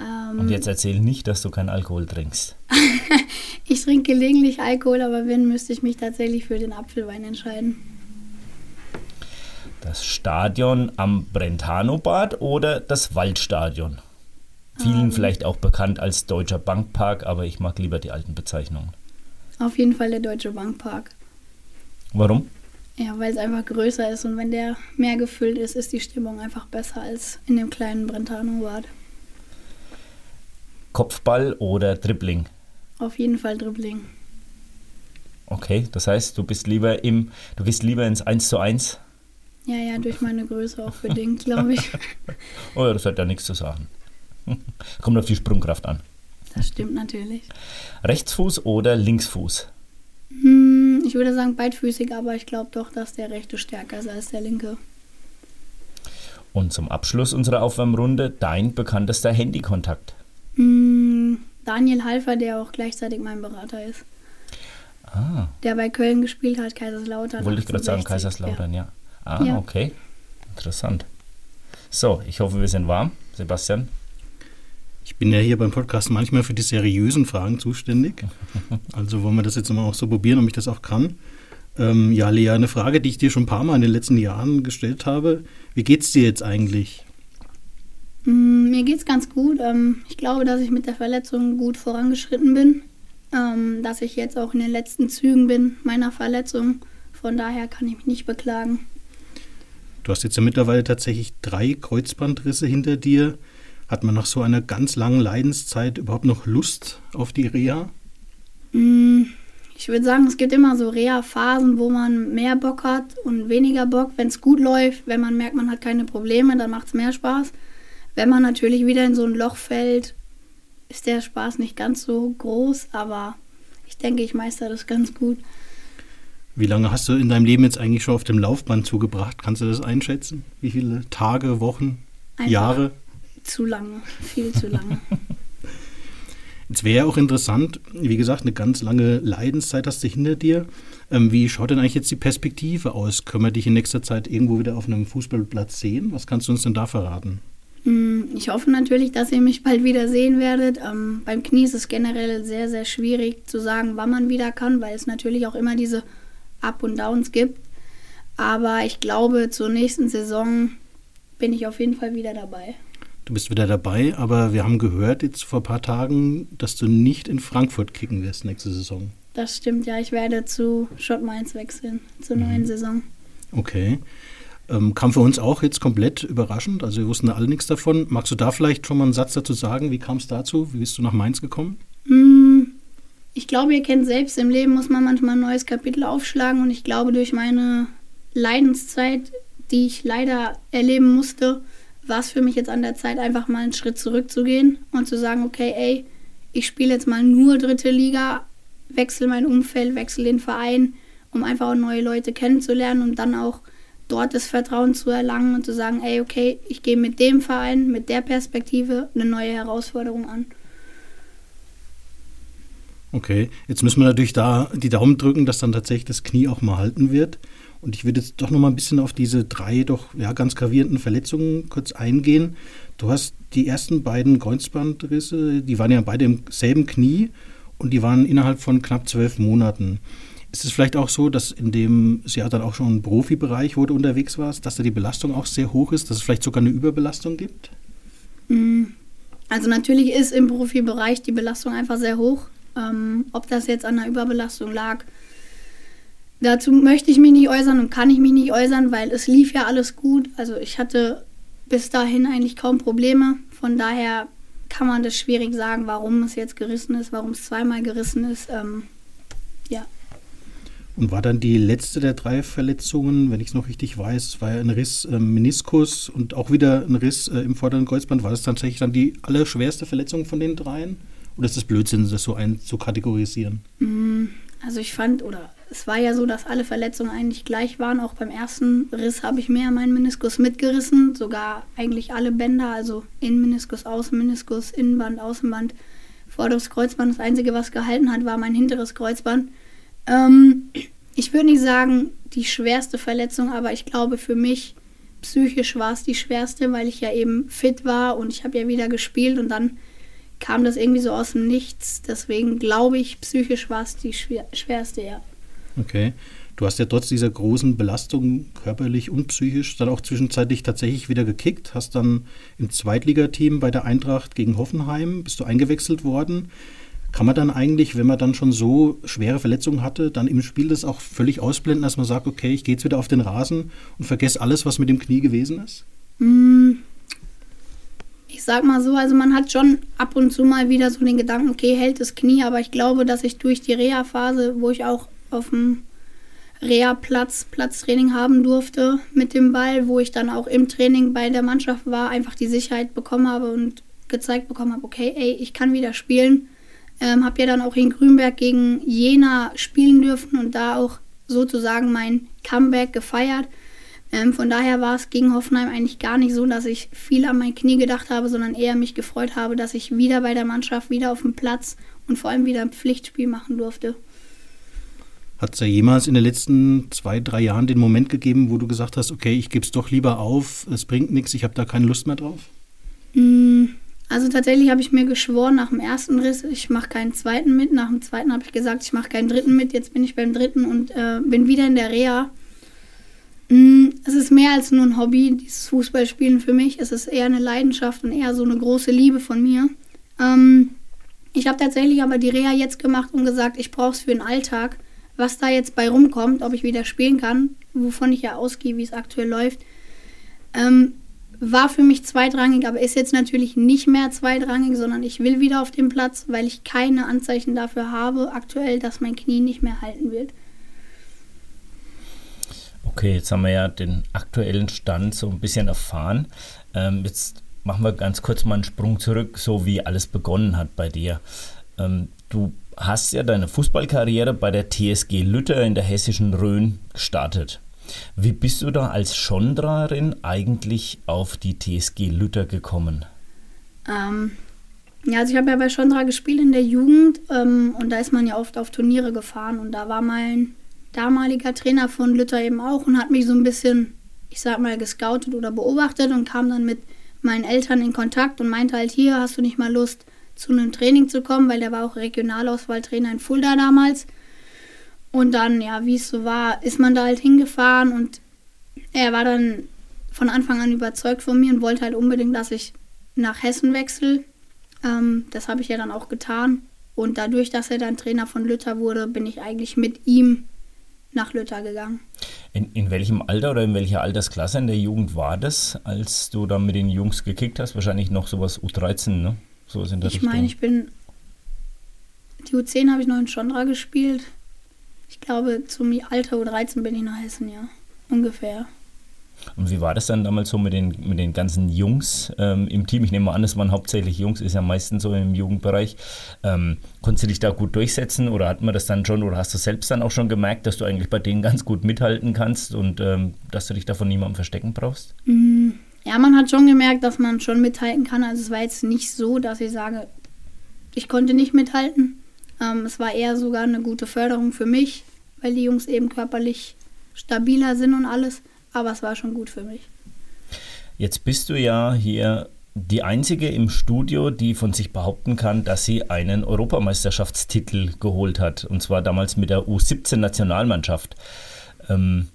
Ähm, Und jetzt erzähl nicht, dass du keinen Alkohol trinkst. ich trinke gelegentlich Alkohol, aber wenn, müsste ich mich tatsächlich für den Apfelwein entscheiden. Das Stadion am Brentano-Bad oder das Waldstadion? Vielen vielleicht auch bekannt als Deutscher Bankpark, aber ich mag lieber die alten Bezeichnungen. Auf jeden Fall der Deutsche Bankpark. Warum? Ja, weil es einfach größer ist und wenn der mehr gefüllt ist, ist die Stimmung einfach besser als in dem kleinen Brentano-Bad. Kopfball oder Dribbling? Auf jeden Fall Dribbling. Okay, das heißt, du bist lieber im, du gehst lieber ins 1 zu 1? Ja, ja, durch meine Größe auch bedingt, glaube ich. Oh ja, das hat ja nichts zu sagen. Kommt auf die Sprungkraft an. Das stimmt natürlich. Rechtsfuß oder Linksfuß? Hm, ich würde sagen beidfüßig, aber ich glaube doch, dass der rechte stärker ist als der linke. Und zum Abschluss unserer Aufwärmrunde dein bekanntester Handykontakt. Hm, Daniel Halfer, der auch gleichzeitig mein Berater ist. Ah, Der bei Köln gespielt hat, Kaiserslautern. wollte ich gerade sagen, 1860, Kaiserslautern, ja. Ah, Ja. okay. Interessant. So, ich hoffe, wir sind warm. Sebastian? Ich bin ja hier beim Podcast manchmal für die seriösen Fragen zuständig. Also wollen wir das jetzt mal auch so probieren, ob ich das auch kann. Ähm, ja, Lea, eine Frage, die ich dir schon ein paar Mal in den letzten Jahren gestellt habe. Wie geht's dir jetzt eigentlich? Hm, mir geht's ganz gut. Ähm, ich glaube, dass ich mit der Verletzung gut vorangeschritten bin. Ähm, dass ich jetzt auch in den letzten Zügen bin meiner Verletzung. Von daher kann ich mich nicht beklagen. Du hast jetzt ja mittlerweile tatsächlich drei Kreuzbandrisse hinter dir. Hat man nach so einer ganz langen Leidenszeit überhaupt noch Lust auf die Reha? Mm, Ich würde sagen, es gibt immer so Reha-Phasen, wo man mehr Bock hat und weniger Bock. Wenn es gut läuft, wenn man merkt, man hat keine Probleme, dann macht es mehr Spaß. Wenn man natürlich wieder in so ein Loch fällt, ist der Spaß nicht ganz so groß, aber ich denke, ich meister das ganz gut. Wie lange hast du in deinem Leben jetzt eigentlich schon auf dem Laufband zugebracht? Kannst du das einschätzen? Wie viele Tage, Wochen, Einfach Jahre? Zu lange, viel zu lange. Jetzt wäre ja auch interessant, wie gesagt, eine ganz lange Leidenszeit hast du hinter dir. Ähm, wie schaut denn eigentlich jetzt die Perspektive aus? Können wir dich in nächster Zeit irgendwo wieder auf einem Fußballplatz sehen? Was kannst du uns denn da verraten? Mm, Ich hoffe natürlich, dass ihr mich bald wieder sehen werdet. Ähm, beim Knie ist es generell sehr, sehr schwierig zu sagen, wann man wieder kann, weil es natürlich auch immer diese Up und Downs gibt. Aber ich glaube, zur nächsten Saison bin ich auf jeden Fall wieder dabei. Du bist wieder dabei, aber wir haben gehört jetzt vor ein paar Tagen, dass du nicht in Frankfurt kicken wirst nächste Saison. Das stimmt, ja. Ich werde zu Schott Mainz wechseln, zur neuen Saison. Okay. Ähm, kam für uns auch jetzt komplett überraschend. Also wir wussten alle nichts davon. Magst du da vielleicht schon mal einen Satz dazu sagen? Wie kam es dazu? Wie bist du nach Mainz gekommen? Ich glaube, ihr kennt selbst, im Leben muss man manchmal ein neues Kapitel aufschlagen und ich glaube, durch meine Leidenszeit, die ich leider erleben musste, war es für mich jetzt an der Zeit, einfach mal einen Schritt zurückzugehen und zu sagen, okay, ey, ich spiele jetzt mal nur dritte Liga, wechsle mein Umfeld, wechsle den Verein, um einfach auch neue Leute kennenzulernen und dann auch dort das Vertrauen zu erlangen und zu sagen, ey, okay, ich gehe mit dem Verein, mit der Perspektive eine neue Herausforderung an. Okay, jetzt müssen wir natürlich da die Daumen drücken, dass dann tatsächlich das Knie auch mal halten wird. Und ich würde jetzt doch noch mal ein bisschen auf diese drei doch ja, ganz gravierenden Verletzungen kurz eingehen. Du hast die ersten beiden Kreuzbandrisse, die waren ja beide im selben Knie und die waren innerhalb von knapp zwölf Monaten. Ist es vielleicht auch so, dass in dem Jahr dann auch schon ein Profibereich, wo du unterwegs warst, dass da die Belastung auch sehr hoch ist, dass es vielleicht sogar eine Überbelastung gibt? Mm, also natürlich ist im Profibereich die Belastung einfach sehr hoch. Ähm, ob das jetzt an der Überbelastung lag, dazu möchte ich mich nicht äußern und kann ich mich nicht äußern, weil es lief ja alles gut. Also ich hatte bis dahin eigentlich kaum Probleme. Von daher kann man das schwierig sagen, warum es jetzt gerissen ist, warum es zweimal gerissen ist. Ähm, ja. Und war dann die letzte der drei Verletzungen, wenn ich es noch richtig weiß, war ja ein Riss äh, Meniskus und auch wieder ein Riss äh, im vorderen Kreuzband. War das tatsächlich dann die allerschwerste Verletzung von den dreien? Oder ist das Blödsinn, das so einzukategorisieren? Mm, also ich fand, oder es war ja so, dass alle Verletzungen eigentlich gleich waren. Auch beim ersten Riss habe ich mehr meinen Meniskus mitgerissen, sogar eigentlich alle Bänder, also Innenmeniskus, Außenmeniskus, Innenband, Außenband, vorderes Kreuzband. Das Einzige, was gehalten hat, war mein hinteres Kreuzband. Ähm, ich würde nicht sagen, die schwerste Verletzung, aber ich glaube für mich psychisch war es die schwerste, weil ich ja eben fit war und ich habe ja wieder gespielt und dann kam das irgendwie so aus dem Nichts. Deswegen glaube ich, psychisch war es die schwer schwerste, ja. Okay. Du hast ja trotz dieser großen Belastung körperlich und psychisch dann auch zwischenzeitlich tatsächlich wieder gekickt, hast dann im Zweitligateam bei der Eintracht gegen Hoffenheim, bist du eingewechselt worden. Kann man dann eigentlich, wenn man dann schon so schwere Verletzungen hatte, dann im Spiel das auch völlig ausblenden, dass man sagt, okay, ich gehe jetzt wieder auf den Rasen und vergesse alles, was mit dem Knie gewesen ist? Mm. Sag mal so, also man hat schon ab und zu mal wieder so den Gedanken, okay, hält das Knie, aber ich glaube, dass ich durch die Reha-Phase, wo ich auch auf dem Reha-Platz Platztraining haben durfte mit dem Ball, wo ich dann auch im Training bei der Mannschaft war, einfach die Sicherheit bekommen habe und gezeigt bekommen habe, okay, ey, ich kann wieder spielen ähm, habe ja dann auch in Grünberg gegen Jena spielen dürfen und da auch sozusagen mein Comeback gefeiert. Ähm, von daher war es gegen Hoffenheim eigentlich gar nicht so, dass ich viel an mein Knie gedacht habe, sondern eher mich gefreut habe, dass ich wieder bei der Mannschaft, wieder auf dem Platz und vor allem wieder ein Pflichtspiel machen durfte. Hat es ja jemals in den letzten zwei, drei Jahren den Moment gegeben, wo du gesagt hast, okay, ich gebe es doch lieber auf, es bringt nichts, ich habe da keine Lust mehr drauf? Mm, also tatsächlich habe ich mir geschworen nach dem ersten Riss, ich mache keinen zweiten mit. Nach dem zweiten habe ich gesagt, ich mache keinen dritten mit. Jetzt bin ich beim dritten und äh, bin wieder in der Reha. Mm, es ist mehr als nur ein Hobby, dieses Fußballspielen für mich. Es ist eher eine Leidenschaft und eher so eine große Liebe von mir. Ähm, ich habe tatsächlich aber die Reha jetzt gemacht und gesagt, ich brauche es für den Alltag. Was da jetzt bei rumkommt, ob ich wieder spielen kann, wovon ich ja ausgehe, wie es aktuell läuft. Ähm, war für mich zweitrangig, aber ist jetzt natürlich nicht mehr zweitrangig, sondern ich will wieder auf den Platz, weil ich keine Anzeichen dafür habe aktuell, dass mein Knie nicht mehr halten wird. Okay, jetzt haben wir ja den aktuellen Stand so ein bisschen erfahren. Ähm, jetzt machen wir ganz kurz mal einen Sprung zurück, so wie alles begonnen hat bei dir. Ähm, du hast ja deine Fußballkarriere bei der TSG Lütter in der hessischen Rhön gestartet. Wie bist du da als Schondrarin eigentlich auf die TSG Lütter gekommen? Ähm, ja, also ich habe ja bei Schondra gespielt in der Jugend ähm, und da ist man ja oft auf Turniere gefahren und da war mein damaliger Trainer von Lütter eben auch und hat mich so ein bisschen, ich sag mal, gescoutet oder beobachtet und kam dann mit meinen Eltern in Kontakt und meinte halt, hier hast du nicht mal Lust zu einem Training zu kommen, weil der war auch Regionalauswahltrainer in Fulda damals. Und dann, ja, wie es so war, ist man da halt hingefahren und er war dann von Anfang an überzeugt von mir und wollte halt unbedingt, dass ich nach Hessen wechsle. Ähm, das habe ich ja dann auch getan. Und dadurch, dass er dann Trainer von Luther wurde, bin ich eigentlich mit ihm nach Luther gegangen. In, in welchem Alter oder in welcher Altersklasse in der Jugend war das, als du dann mit den Jungs gekickt hast? Wahrscheinlich noch sowas U13, ne? Sowas in der ich meine, ich bin. Die U10 habe ich noch in Chandra gespielt. Ich glaube, zum Alter U13 bin ich nach Hessen, ja. ungefähr. Und wie war das dann damals so mit den, mit den ganzen Jungs ähm, im Team? Ich nehme an, es waren hauptsächlich Jungs, ist ja meistens so im Jugendbereich. Ähm, konntest du dich da gut durchsetzen oder hat man das dann schon oder hast du selbst dann auch schon gemerkt, dass du eigentlich bei denen ganz gut mithalten kannst und ähm, dass du dich da von niemandem verstecken brauchst? Mm, ja, man hat schon gemerkt, dass man schon mithalten kann. Also es war jetzt nicht so, dass ich sage, ich konnte nicht mithalten. Ähm, es war eher sogar eine gute Förderung für mich, weil die Jungs eben körperlich stabiler sind und alles aber es war schon gut für mich. Jetzt bist du ja hier die einzige im Studio, die von sich behaupten kann, dass sie einen Europameisterschaftstitel geholt hat. Und zwar damals mit der U17-Nationalmannschaft. Ähm,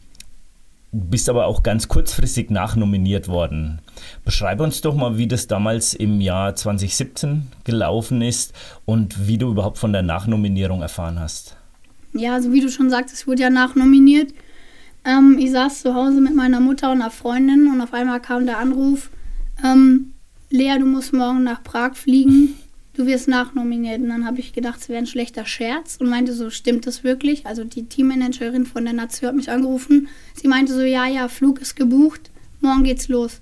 bist aber auch ganz kurzfristig nachnominiert worden. Beschreibe uns doch mal, wie das damals im Jahr 2017 gelaufen ist und wie du überhaupt von der Nachnominierung erfahren hast. Ja, also wie du schon sagtest, wurde ja nachnominiert. Ähm, ich saß zu Hause mit meiner Mutter und einer Freundin und auf einmal kam der Anruf, ähm, Lea, du musst morgen nach Prag fliegen, du wirst nachnominiert. Und dann habe ich gedacht, es wäre ein schlechter Scherz und meinte so, stimmt das wirklich? Also die Teammanagerin von der Nation hat mich angerufen. Sie meinte so, ja, ja, Flug ist gebucht, morgen geht's los.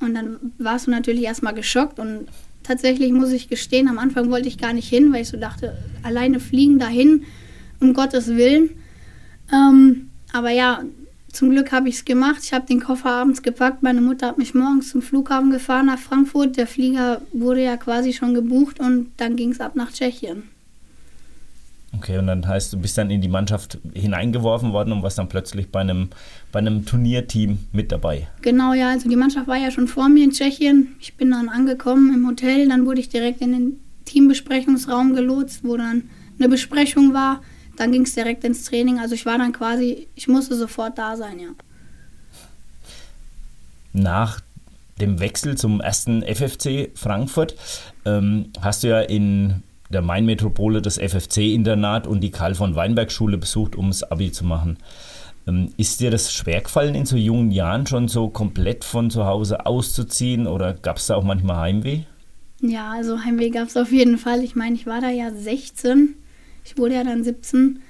Und dann warst du natürlich erstmal geschockt und tatsächlich muss ich gestehen, am Anfang wollte ich gar nicht hin, weil ich so dachte, alleine fliegen dahin, um Gottes Willen. Ähm, aber ja, zum Glück habe ich es gemacht. Ich habe den Koffer abends gepackt. Meine Mutter hat mich morgens zum Flughafen gefahren nach Frankfurt. Der Flieger wurde ja quasi schon gebucht und dann ging es ab nach Tschechien. Okay, und dann heißt, du bist dann in die Mannschaft hineingeworfen worden und warst dann plötzlich bei einem, bei einem Turnierteam mit dabei. Genau, ja, also die Mannschaft war ja schon vor mir in Tschechien. Ich bin dann angekommen im Hotel, dann wurde ich direkt in den Teambesprechungsraum gelotst, wo dann eine Besprechung war. Dann ging es direkt ins Training. Also ich war dann quasi, ich musste sofort da sein, ja. Nach dem Wechsel zum ersten FFC Frankfurt ähm, hast du ja in der Main-Metropole das FFC-Internat und die Karl von Weinberg-Schule besucht, um das Abi zu machen. Ähm, ist dir das schwer gefallen, in so jungen Jahren schon so komplett von zu Hause auszuziehen oder gab es da auch manchmal Heimweh? Ja, also Heimweh gab es auf jeden Fall. Ich meine, ich war da ja 16 ich wurde ja dann 17.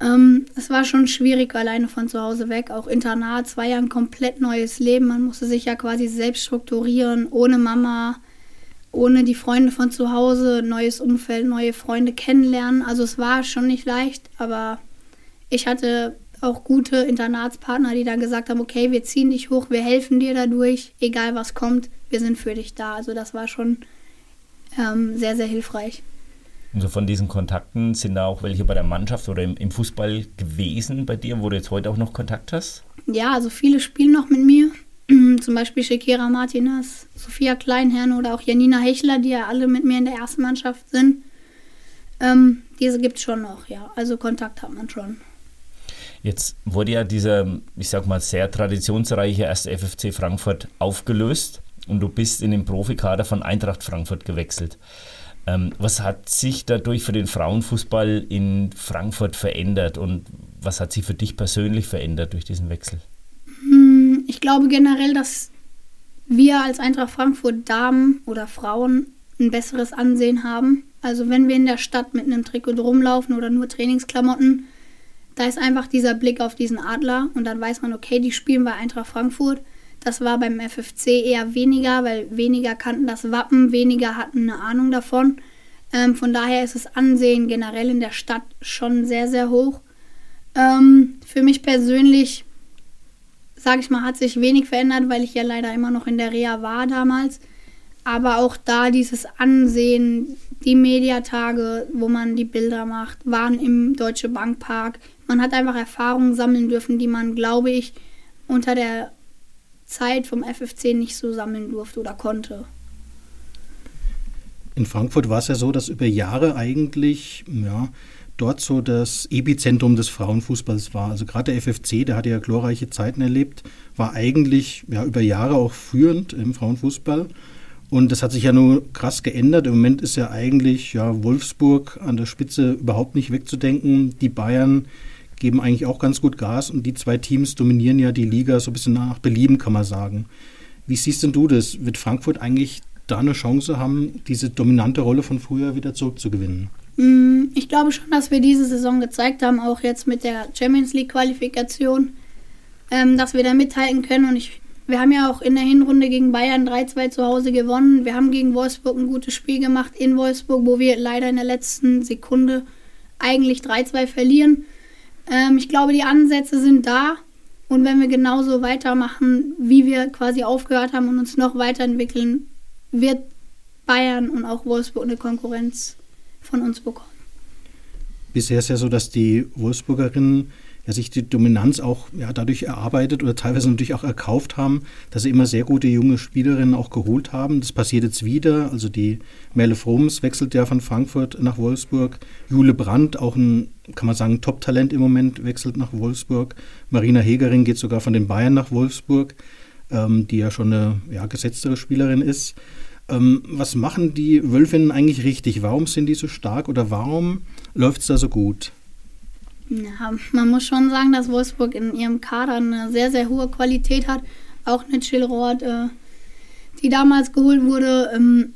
Ähm, es war schon schwierig, alleine von zu Hause weg. Auch Internat, zwei Jahre ein komplett neues Leben. Man musste sich ja quasi selbst strukturieren, ohne Mama, ohne die Freunde von zu Hause, neues Umfeld, neue Freunde kennenlernen. Also es war schon nicht leicht, aber ich hatte auch gute Internatspartner, die dann gesagt haben, okay, wir ziehen dich hoch, wir helfen dir dadurch, egal was kommt, wir sind für dich da. Also das war schon ähm, sehr, sehr hilfreich. Und so von diesen Kontakten sind da auch welche bei der Mannschaft oder im, im, Fußball gewesen bei dir, wo du jetzt heute auch noch Kontakt hast? Ja, also viele spielen noch mit mir. Zum Beispiel Shakira Martinez, Sophia Kleinherrn oder auch Janina Hechler, die ja alle mit mir in der ersten Mannschaft sind. Ähm, diese gibt es schon noch, ja. Also Kontakt hat man schon. Jetzt wurde ja dieser, ich sag mal, sehr traditionsreiche erste FFC Frankfurt aufgelöst und du bist in den Profikader von Eintracht Frankfurt gewechselt. Ähm, was hat sich dadurch für den Frauenfußball in Frankfurt verändert und was hat sich für dich persönlich verändert durch diesen Wechsel? Hm, ich glaube generell, dass wir als Eintracht Frankfurt Damen oder Frauen ein besseres Ansehen haben. Also wenn wir in der Stadt mit einem Trikot rumlaufen oder nur Trainingsklamotten, da ist einfach dieser Blick auf diesen Adler und dann weiß man, okay, die spielen bei Eintracht Frankfurt. Das war beim FFC eher weniger, weil weniger kannten das Wappen, weniger hatten eine Ahnung davon. Ähm, von daher ist das Ansehen generell in der Stadt schon sehr, sehr hoch. Ähm, für mich persönlich, sage ich mal, hat sich wenig verändert, weil ich ja leider immer noch in der Reha war damals. Aber auch da dieses Ansehen, die Mediatage, wo man die Bilder macht, waren im Deutsche Bankpark. Man hat einfach Erfahrungen sammeln dürfen, die man, glaube ich, unter der Zeit vom FFC nicht so sammeln durfte oder konnte. In Frankfurt war es ja so, dass über Jahre eigentlich ja, dort so das Epizentrum des Frauenfußballs war. Also gerade der FFC, der hatte ja glorreiche Zeiten erlebt, war eigentlich ja, über Jahre auch führend im Frauenfußball. Und das hat sich ja nur krass geändert. Im Moment ist ja eigentlich ja, Wolfsburg an der Spitze überhaupt nicht wegzudenken. Die Bayern geben eigentlich auch ganz gut Gas und die zwei Teams dominieren ja die Liga so ein bisschen nach Belieben, kann man sagen. Wie siehst denn du das? Wird Frankfurt eigentlich da eine Chance haben, diese dominante Rolle von früher wieder zurückzugewinnen? Mm, ich glaube schon, dass wir diese Saison gezeigt haben, auch jetzt mit der Champions League Qualifikation. ähm, dass wir da mithalten können. Und ich, wir haben ja auch in der Hinrunde gegen Bayern 3-2 zu Hause gewonnen. Wir haben gegen Wolfsburg ein gutes Spiel gemacht in Wolfsburg, wo wir leider in der letzten Sekunde eigentlich 3-2 verlieren. Ähm, ich glaube, die Ansätze sind da. Und wenn wir genauso weitermachen, wie wir quasi aufgehört haben und uns noch weiterentwickeln, wird Bayern und auch Wolfsburg eine Konkurrenz von uns bekommen. Bisher ist ja so, dass die Wolfsburgerinnen ja, sich die Dominanz auch ja, dadurch erarbeitet oder teilweise natürlich auch erkauft haben, dass sie immer sehr gute junge Spielerinnen auch geholt haben. Das passiert jetzt wieder. Also die Merle Froms wechselt ja von Frankfurt nach Wolfsburg. Jule Brandt, auch ein, kann man sagen, Top-Talent im Moment, wechselt nach Wolfsburg. Marina Hegering geht sogar von den Bayern nach Wolfsburg, ähm, die ja schon eine ja, gesetztere Spielerin ist. Ähm, was machen die Wölfinnen eigentlich richtig? Warum sind die so stark oder warum läuft es da so gut? Ja, man muss schon sagen, dass Wolfsburg in ihrem Kader eine sehr, sehr hohe Qualität hat. Auch eine Chillroth, äh, die damals geholt wurde, ähm,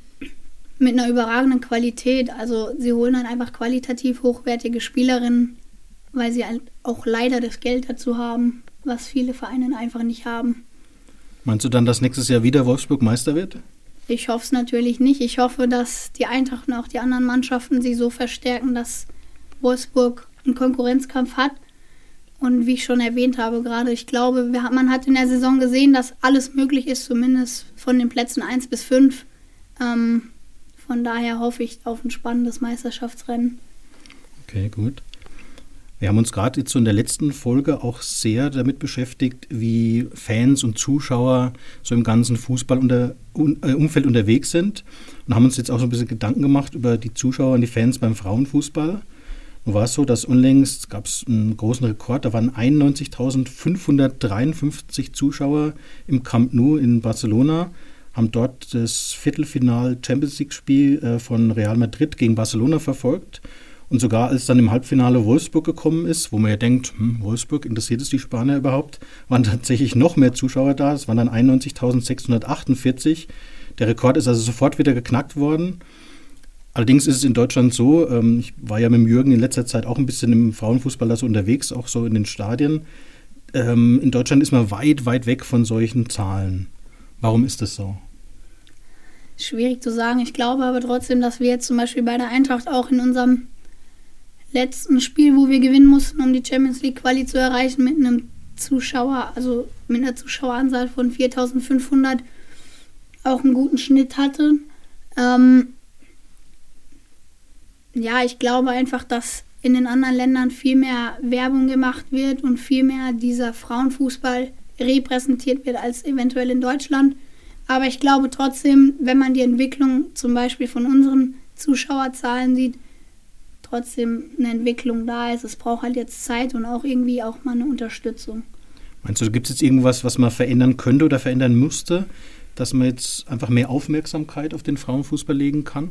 mit einer überragenden Qualität. Also sie holen dann einfach qualitativ hochwertige Spielerinnen, weil sie halt auch leider das Geld dazu haben, was viele Vereine einfach nicht haben. Meinst du dann, dass nächstes Jahr wieder Wolfsburg Meister wird? Ich hoffe es natürlich nicht. Ich hoffe, dass die Eintracht und auch die anderen Mannschaften sich so verstärken, dass Wolfsburg einen Konkurrenzkampf hat. Und wie ich schon erwähnt habe gerade, ich glaube, man hat in der Saison gesehen, dass alles möglich ist, zumindest von den Plätzen 1 bis 5. Ähm, von daher hoffe ich auf ein spannendes Meisterschaftsrennen. Okay, gut. Wir haben uns gerade jetzt so in der letzten Folge auch sehr damit beschäftigt, wie Fans und Zuschauer so im ganzen Fußballumfeld äh, unterwegs sind und haben uns jetzt auch so ein bisschen Gedanken gemacht über die Zuschauer und die Fans beim Frauenfußball. Nun war es so, dass unlängst gab es einen großen Rekord, da waren 91.553 Zuschauer im Camp Nou in Barcelona, haben dort das Viertelfinal Champions League Spiel äh, von Real Madrid gegen Barcelona verfolgt. Und sogar als dann im Halbfinale Wolfsburg gekommen ist, wo man ja denkt, hm, Wolfsburg, interessiert es die Spanier überhaupt, waren tatsächlich noch mehr Zuschauer da. Es waren dann 91.648. Der Rekord ist also sofort wieder geknackt worden. Allerdings ist es in Deutschland so, ähm, ich war ja mit Jürgen in letzter Zeit auch ein bisschen im Frauenfußball so unterwegs, auch so in den Stadien. Ähm, in Deutschland ist man weit, weit weg von solchen Zahlen. Warum ist das so? Schwierig zu sagen. Ich glaube aber trotzdem, dass wir jetzt zum Beispiel bei der Eintracht auch in unserem letzten Spiel, wo wir gewinnen mussten, um die Champions League Quali zu erreichen, mit einem Zuschauer, also mit einer Zuschaueranzahl von 4500 auch einen guten Schnitt hatten. Ähm, ja, ich glaube einfach, dass in den anderen Ländern viel mehr Werbung gemacht wird und viel mehr dieser Frauenfußball repräsentiert wird als eventuell in Deutschland. Aber ich glaube trotzdem, wenn man die Entwicklung zum Beispiel von unseren Zuschauerzahlen sieht, trotzdem eine Entwicklung da ist. Es braucht halt jetzt Zeit und auch irgendwie auch mal eine Unterstützung. Meinst du, gibt es jetzt irgendwas, was man verändern könnte oder verändern müsste, dass man jetzt einfach mehr Aufmerksamkeit auf den Frauenfußball legen kann?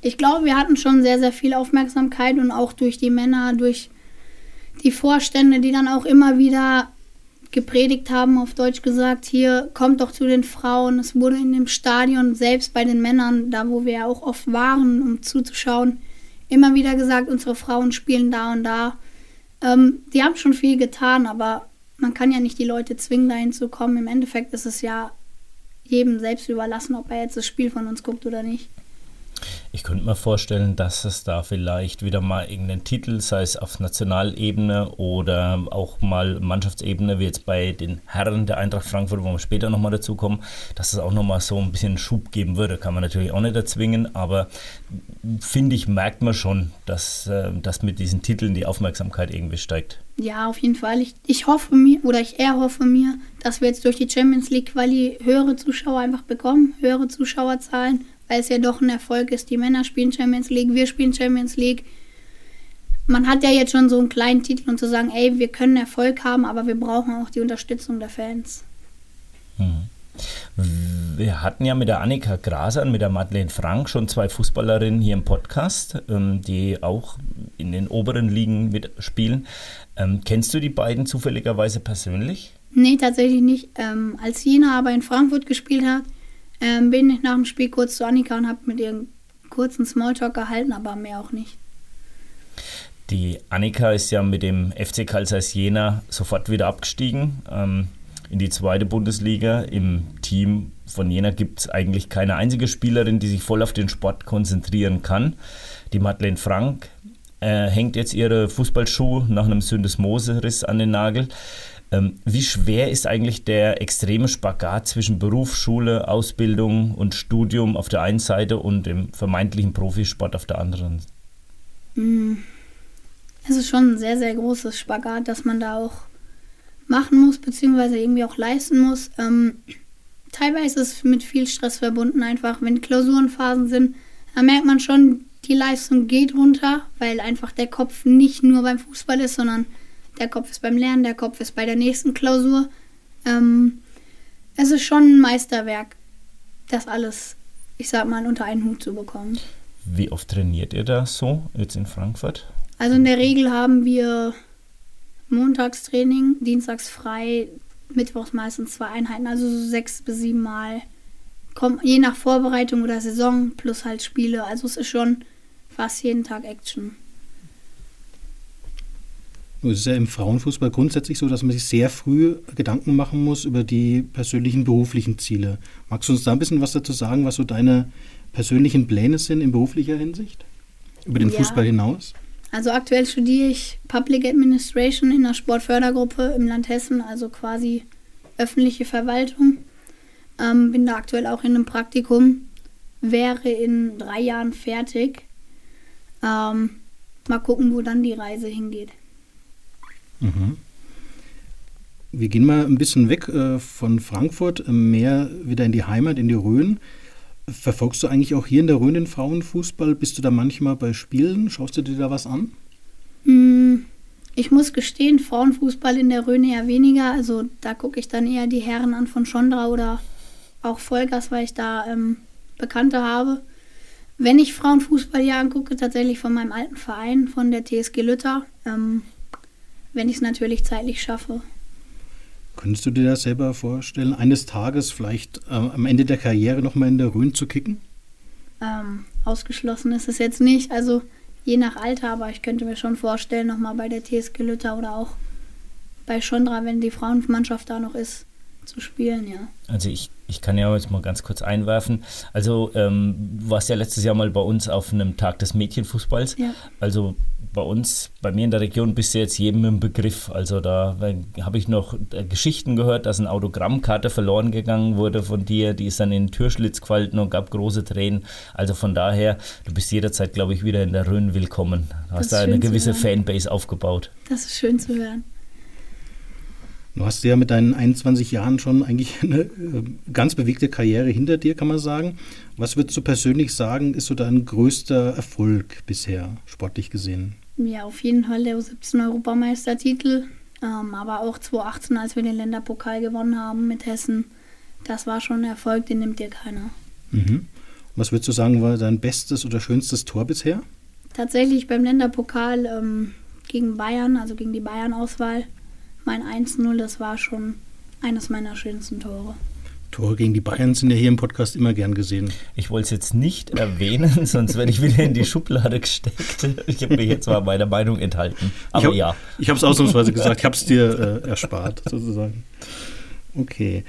Ich glaube, wir hatten schon sehr, sehr viel Aufmerksamkeit und auch durch die Männer, durch die Vorstände, die dann auch immer wieder gepredigt haben, auf Deutsch gesagt, hier kommt doch zu den Frauen. Es wurde in dem Stadion, selbst bei den Männern, da wo wir ja auch oft waren, um zuzuschauen, immer wieder gesagt, unsere Frauen spielen da und da. Ähm, die haben schon viel getan, aber man kann ja nicht die Leute zwingen, dahin zu kommen. Im Endeffekt ist es ja jedem selbst überlassen, ob er jetzt das Spiel von uns guckt oder nicht. Ich könnte mir vorstellen, dass es da vielleicht wieder mal irgendeinen Titel, sei es auf Nationalebene oder auch mal Mannschaftsebene, wie jetzt bei den Herren der Eintracht Frankfurt, wo wir später nochmal dazu kommen, dass es auch nochmal so ein bisschen Schub geben würde. Kann man natürlich auch nicht erzwingen, aber finde ich, merkt man schon, dass, äh, dass mit diesen Titeln die Aufmerksamkeit irgendwie steigt. Ja, auf jeden Fall. Ich, ich hoffe mir, oder ich erhoffe mir, dass wir jetzt durch die Champions League Quali höhere Zuschauer einfach bekommen, höhere Zuschauerzahlen weil es ja doch ein Erfolg ist. Die Männer spielen Champions League, wir spielen Champions League. Man hat ja jetzt schon so einen kleinen Titel und zu sagen, ey, wir können Erfolg haben, aber wir brauchen auch die Unterstützung der Fans. Mhm. Wir hatten ja mit der Annika Graser und mit der Madeleine Frank schon zwei Fußballerinnen hier im Podcast, ähm, die auch in den oberen Ligen mitspielen. Ähm, kennst du die beiden zufälligerweise persönlich? Nee, tatsächlich nicht. Ähm, als Jena aber in Frankfurt gespielt hat, ähm, bin ich nach dem Spiel kurz zu Annika und habe mit ihr einen kurzen Smalltalk gehalten, aber mehr auch nicht. Die Annika ist ja mit dem FC Karl Jena sofort wieder abgestiegen ähm, in die zweite Bundesliga. Im Team von Jena gibt es eigentlich keine einzige Spielerin, die sich voll auf den Sport konzentrieren kann. Die Madeleine Frank äh, hängt jetzt ihre Fußballschuhe nach einem Syndesmoseriss an den Nagel. Ähm, wie schwer ist eigentlich der extreme Spagat zwischen Beruf, Schule, Ausbildung und Studium auf der einen Seite und dem vermeintlichen Profisport auf der anderen? Mm. Es ist schon ein sehr, sehr großes Spagat, das man da auch machen muss, beziehungsweise irgendwie auch leisten muss. Ähm, teilweise ist es mit viel Stress verbunden, einfach wenn Klausurenphasen sind. Da merkt man schon, die Leistung geht runter, weil einfach der Kopf nicht nur beim Fußball ist, sondern der Kopf ist beim Lernen, der Kopf ist bei der nächsten Klausur. Ähm, es ist schon ein Meisterwerk, das alles, ich sag mal, unter einen Hut zu bekommen. Wie oft trainiert ihr da so jetzt in Frankfurt? Also in der Regel haben wir Montagstraining, dienstags frei, mittwochs meistens zwei Einheiten, also so sechs bis sieben Mal. Kommt je nach Vorbereitung oder Saison plus halt Spiele. Also es ist schon fast jeden Tag Action. Es ist ja im Frauenfußball grundsätzlich so, dass man sich sehr früh Gedanken machen muss über die persönlichen beruflichen Ziele. Magst du uns da ein bisschen was dazu sagen, was so deine persönlichen Pläne sind in beruflicher Hinsicht? Über den ja. Fußball hinaus? Also aktuell studiere ich Public Administration in der Sportfördergruppe im Land Hessen, also quasi öffentliche Verwaltung. Ähm, bin da aktuell auch in einem Praktikum, wäre in drei Jahren fertig. Ähm, mal gucken, wo dann die Reise hingeht. Mhm. Wir gehen mal ein bisschen weg äh, von Frankfurt, äh, mehr wieder in die Heimat, in die Rhön. Verfolgst du eigentlich auch hier in der Rhön den Frauenfußball? Bist du da manchmal bei Spielen? Schaust du dir da was an? Hm, ich muss gestehen, Frauenfußball in der Rhön eher weniger. Also da gucke ich dann eher die Herren an von Schondra oder auch Vollgas, weil ich da ähm, Bekannte habe. Wenn ich Frauenfußball hier angucke, tatsächlich von meinem alten Verein, von der TSG Lütter. Ähm, wenn ich es natürlich zeitlich schaffe. Könntest du dir das selber vorstellen, eines Tages vielleicht äh, am Ende der Karriere nochmal in der Rhön zu kicken? Ähm, ausgeschlossen ist es jetzt nicht. Also je nach Alter, aber ich könnte mir schon vorstellen, nochmal bei der TSG Lütter oder auch bei Schondra, wenn die Frauenmannschaft da noch ist, zu spielen, ja. Also ich, ich kann ja jetzt mal ganz kurz einwerfen. Also ähm, du warst ja letztes Jahr mal bei uns auf einem Tag des Mädchenfußballs. Ja. Also bei uns, bei mir in der Region bist du jetzt jedem im Begriff. Also da habe ich noch äh, Geschichten gehört, dass eine Autogrammkarte verloren gegangen wurde von dir. Die ist dann in den Türschlitz gefallen und gab große Tränen. Also von daher, du bist jederzeit, glaube ich, wieder in der Rhön willkommen. Du hast da eine gewisse Fanbase aufgebaut. Das ist schön zu hören. Du hast ja mit deinen 21 Jahren schon eigentlich eine äh, ganz bewegte Karriere hinter dir, kann man sagen. Was würdest du persönlich sagen, ist so dein größter Erfolg bisher, sportlich gesehen? Ja, auf jeden Fall der U17-Europameistertitel, ähm, aber auch 2018, als wir den Länderpokal gewonnen haben mit Hessen. Das war schon ein Erfolg, den nimmt dir keiner. Mhm. Was würdest du sagen, war dein bestes oder schönstes Tor bisher? Tatsächlich beim Länderpokal ähm, gegen Bayern, also gegen die Bayern-Auswahl mein 1-0, das war schon eines meiner schönsten Tore. Tore gegen die Bayern sind ja hier im Podcast immer gern gesehen. Ich wollte es jetzt nicht erwähnen, sonst werde ich wieder in die Schublade gesteckt. Ich habe mich jetzt mal meiner Meinung enthalten. Aber ich hab, ja. Ich habe es ausnahmsweise gesagt, ich habe es dir äh, erspart, sozusagen. Okay.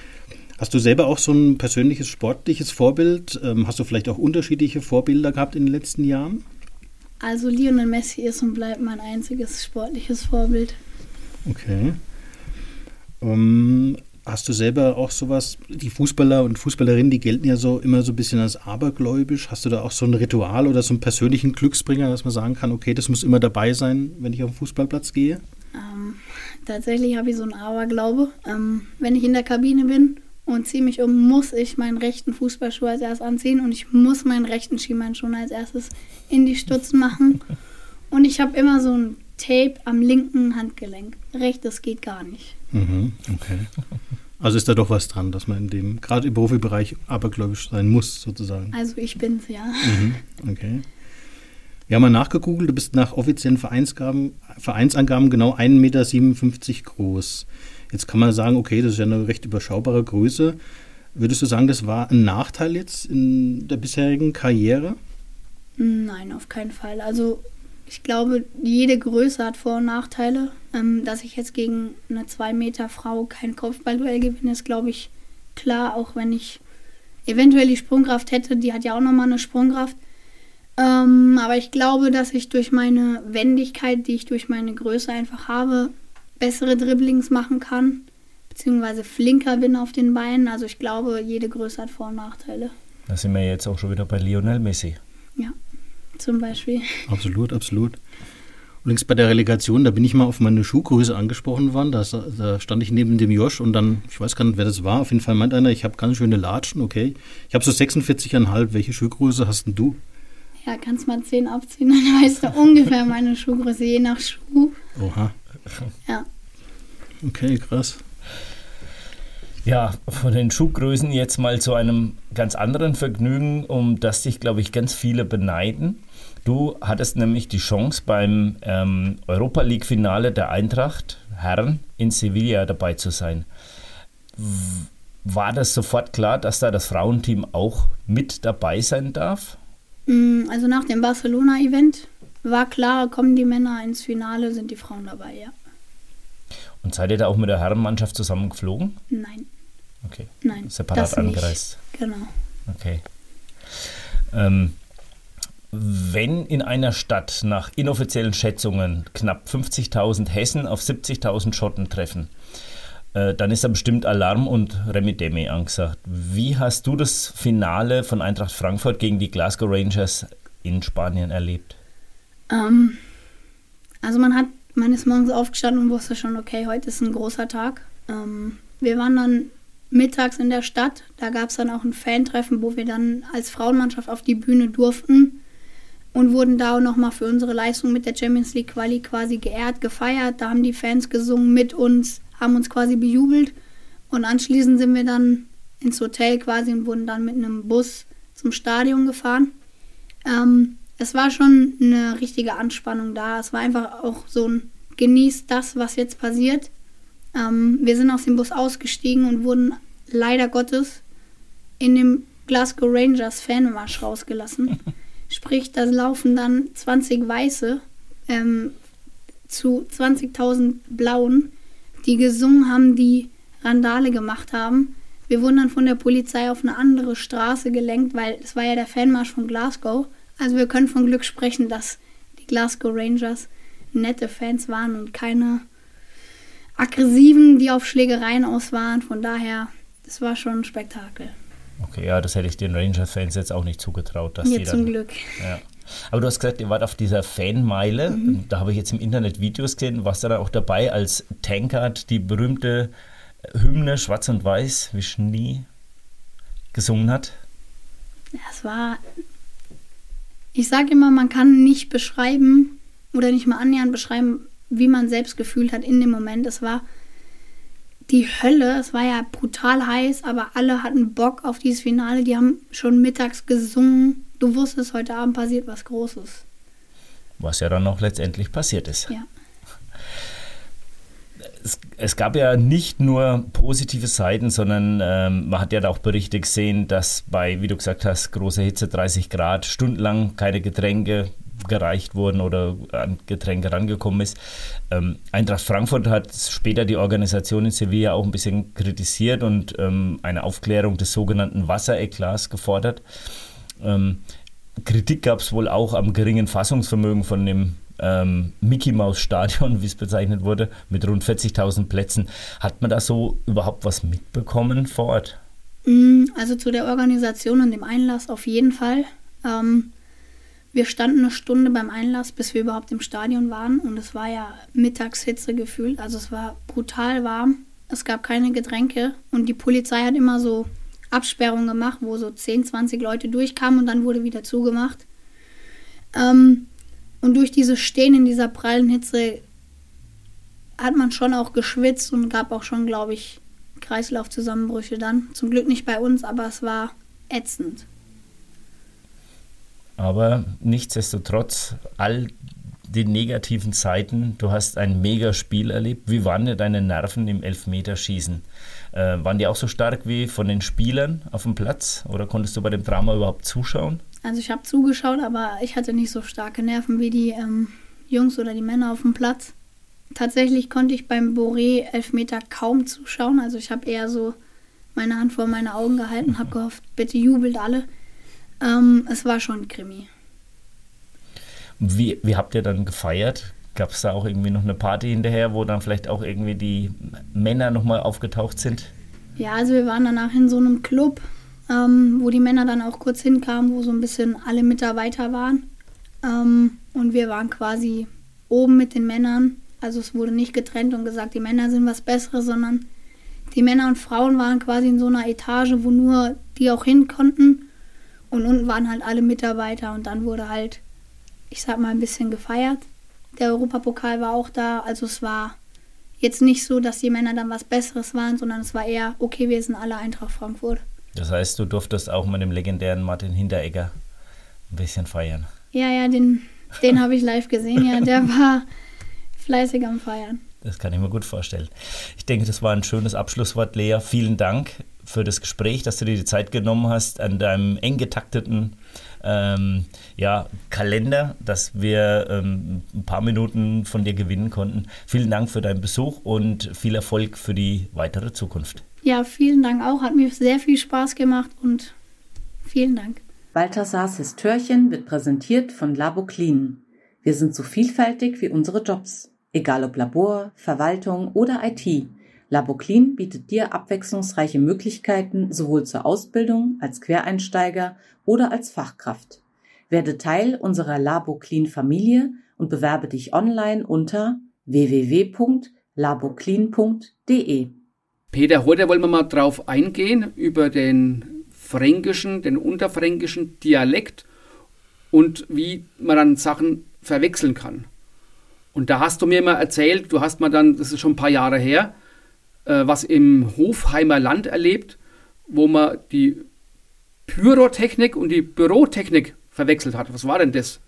Hast du selber auch so ein persönliches sportliches Vorbild? Ähm, hast du vielleicht auch unterschiedliche Vorbilder gehabt in den letzten Jahren? Also Lionel Messi ist und bleibt mein einziges sportliches Vorbild. Okay. Ähm, hast du selber auch sowas, die Fußballer und Fußballerinnen, die gelten ja so immer so ein bisschen als abergläubisch. Hast du da auch so ein Ritual oder so einen persönlichen Glücksbringer, dass man sagen kann, okay, das muss immer dabei sein, wenn ich auf den Fußballplatz gehe? Ähm, tatsächlich habe ich so einen Aberglaube. Ähm, wenn ich in der Kabine bin und ziehe mich um, muss ich meinen rechten Fußballschuh als erstes anziehen und ich muss meinen rechten Schienbeinschuh als erstes in die Stutzen machen. Und ich habe immer so ein Tape am linken Handgelenk. Rechtes geht gar nicht. Mhm, okay. Also ist da doch was dran, dass man in dem, gerade im Profibereich, abergläubisch sein muss, sozusagen. Also ich bin's, ja. Mhm, okay. Wir haben mal nachgegoogelt, du bist nach offiziellen Vereinsangaben genau 1,57 Meter groß. Jetzt kann man sagen, okay, das ist ja eine recht überschaubare Größe. Würdest du sagen, das war ein Nachteil jetzt in der bisherigen Karriere? Nein, auf keinen Fall. Also ich glaube, jede Größe hat Vor- und Nachteile. Ähm, dass ich jetzt gegen eine 2-Meter-Frau kein Kopfballduell gewinne, ist, glaube ich, klar, auch wenn ich eventuell die Sprungkraft hätte. Die hat ja auch nochmal eine Sprungkraft. Ähm, aber ich glaube, dass ich durch meine Wendigkeit, die ich durch meine Größe einfach habe, bessere Dribblings machen kann. Beziehungsweise flinker bin auf den Beinen. Also ich glaube, jede Größe hat Vor- und Nachteile. Da sind wir jetzt auch schon wieder bei Lionel Messi. Ja zum Beispiel. Absolut, absolut. Übrigens bei der Relegation, da bin ich mal auf meine Schuhgröße angesprochen worden. Da, da, stand ich neben dem Josh und dann, ich weiß gar nicht, wer das war. Auf jeden Fall meint einer, ich habe ganz schöne Latschen, okay. Ich habe so 46,5. Welche Schuhgröße hast denn du? Ja, kannst mal 10 abziehen, dann weißt du ungefähr meine Schuhgröße, je nach Schuh. Oha. Ja. Okay, krass. Ja, von den Schuhgrößen jetzt mal zu einem ganz anderen Vergnügen, um das sich, glaube ich, ganz viele beneiden. Du hattest nämlich die Chance beim ähm, Europa League-Finale der Eintracht Herren in Sevilla dabei zu sein. War das sofort klar, dass da das Frauenteam auch mit dabei sein darf? Mm, also nach dem Barcelona-Event war klar, kommen die Männer ins Finale, sind die Frauen dabei, ja. Und seid ihr da auch mit der Herrenmannschaft zusammen geflogen? Nein. Okay. Nein. Separat angereist. Nicht. Genau. Okay. Ähm, wenn in einer Stadt nach inoffiziellen Schätzungen knapp 50.000 Hessen auf 70.000 Schotten treffen, äh, dann ist da bestimmt Alarm und Remidemi angesagt. Wie hast du das Finale von Eintracht Frankfurt gegen die Glasgow Rangers in Spanien erlebt? Ähm, also man hat, ist morgens aufgestanden und wusste schon, okay, heute ist ein großer Tag. Ähm, wir waren dann mittags in der Stadt. Da gab es dann auch ein Fantreffen, wo wir dann als Frauenmannschaft auf die Bühne durften und wurden da auch nochmal für unsere Leistung mit der Champions League Quali quasi geehrt, gefeiert. Da haben die Fans gesungen mit uns, haben uns quasi bejubelt und anschließend sind wir dann ins Hotel quasi und wurden dann mit einem Bus zum Stadion gefahren. Ähm, es war schon eine richtige Anspannung da. Es war einfach auch so ein genießt das, was jetzt passiert. Ähm, wir sind aus dem Bus ausgestiegen und wurden leider Gottes in dem Glasgow Rangers Fanmarsch rausgelassen. Sprich, da laufen dann 20 Weiße ähm, zu 20.000 Blauen, die gesungen haben, die Randale gemacht haben. Wir wurden dann von der Polizei auf eine andere Straße gelenkt, weil es war ja der Fanmarsch von Glasgow. Also wir können von Glück sprechen, dass die Glasgow Rangers nette Fans waren und keine aggressiven, die auf Schlägereien aus waren. Von daher, das war schon ein Spektakel. Okay, ja, das hätte ich den Rangers-Fans jetzt auch nicht zugetraut. Dass Mir die zum dann, Glück. Ja. Aber du hast gesagt, ihr wart auf dieser Fanmeile. Mhm. Da habe ich jetzt im Internet Videos gesehen. Warst du da auch dabei, als Tankard die berühmte Hymne Schwarz und Weiß wie Schnee gesungen hat? Es war. Ich sage immer, man kann nicht beschreiben oder nicht mal annähernd beschreiben, wie man selbst gefühlt hat in dem Moment. Es war die Hölle. Es war ja brutal heiß, aber alle hatten Bock auf dieses Finale. Die haben schon mittags gesungen. Du wusstest, heute Abend passiert was Großes. Was ja dann noch letztendlich passiert ist. Ja. Es, es gab ja nicht nur positive Seiten, sondern ähm, man hat ja auch Berichte gesehen, dass bei, wie du gesagt hast, großer Hitze, 30 Grad, stundenlang keine Getränke, gereicht wurden oder an Getränke rangekommen ist. Ähm, Eintracht Frankfurt hat später die Organisation in Sevilla auch ein bisschen kritisiert und ähm, eine Aufklärung des sogenannten Wassereklats gefordert. Ähm, Kritik gab es wohl auch am geringen Fassungsvermögen von dem ähm, Mickey Mouse Stadion, wie es bezeichnet wurde, mit rund 40.000 Plätzen. Hat man da so überhaupt was mitbekommen vor Ort? Mm, also zu der Organisation und dem Einlass auf jeden Fall. Ähm, wir standen eine Stunde beim Einlass, bis wir überhaupt im Stadion waren. Und es war ja Mittagshitze gefühlt. Also es war brutal warm. Es gab keine Getränke. Und die Polizei hat immer so Absperrungen gemacht, wo so 10, 20 Leute durchkamen und dann wurde wieder zugemacht. Ähm, und durch dieses Stehen in dieser prallen Hitze hat man schon auch geschwitzt und gab auch schon, glaube ich, Kreislaufzusammenbrüche dann. Zum Glück nicht bei uns, aber es war ätzend. Aber nichtsdestotrotz, all die negativen Seiten, du hast ein Mega-Spiel erlebt. Wie waren denn deine Nerven im Elfmeterschießen? Äh, waren die auch so stark wie von den Spielern auf dem Platz oder konntest du bei dem Drama überhaupt zuschauen? Also ich habe zugeschaut, aber ich hatte nicht so starke Nerven wie die ähm, Jungs oder die Männer auf dem Platz. Tatsächlich konnte ich beim Boré Elfmeter kaum zuschauen. Also ich habe eher so meine Hand vor meine Augen gehalten, habe gehofft, bitte jubelt alle. Ähm, es war schon Krimi. Wie, wie habt ihr dann gefeiert? Gab es da auch irgendwie noch eine Party hinterher, wo dann vielleicht auch irgendwie die Männer nochmal aufgetaucht sind? Ja, also wir waren danach in so einem Club, ähm, wo die Männer dann auch kurz hinkamen, wo so ein bisschen alle Mitarbeiter waren. Ähm, und wir waren quasi oben mit den Männern. Also es wurde nicht getrennt und gesagt, die Männer sind was Besseres, sondern die Männer und Frauen waren quasi in so einer Etage, wo nur die auch hin konnten. Und unten waren halt alle Mitarbeiter und dann wurde halt, ich sag mal, ein bisschen gefeiert. Der Europapokal war auch da, also es war jetzt nicht so, dass die Männer dann was Besseres waren, sondern es war eher, okay, wir sind alle Eintracht Frankfurt. Das heißt, du durftest auch mit dem legendären Martin Hinteregger ein bisschen feiern. Ja, ja, den, den habe ich live gesehen, ja, der war fleißig am Feiern. Das kann ich mir gut vorstellen. Ich denke, das war ein schönes Abschlusswort, Lea. Vielen Dank für das Gespräch, dass du dir die Zeit genommen hast an deinem eng getakteten ähm, ja, Kalender, dass wir ähm, ein paar Minuten von dir gewinnen konnten. Vielen Dank für deinen Besuch und viel Erfolg für die weitere Zukunft. Ja, vielen Dank auch. Hat mir sehr viel Spaß gemacht und vielen Dank. Balthasars Histörchen wird präsentiert von Labo Clean. Wir sind so vielfältig wie unsere Jobs. Egal ob Labor, Verwaltung oder IT. Laboclean bietet dir abwechslungsreiche Möglichkeiten sowohl zur Ausbildung als Quereinsteiger oder als Fachkraft. Werde Teil unserer Laboclean-Familie und bewerbe dich online unter www.laboclean.de. Peter, heute wollen wir mal drauf eingehen über den fränkischen, den unterfränkischen Dialekt und wie man dann Sachen verwechseln kann. Und da hast du mir mal erzählt, du hast mal dann, das ist schon ein paar Jahre her, was im Hofheimer Land erlebt, wo man die Pyrotechnik und die Bürotechnik verwechselt hat. Was war denn das?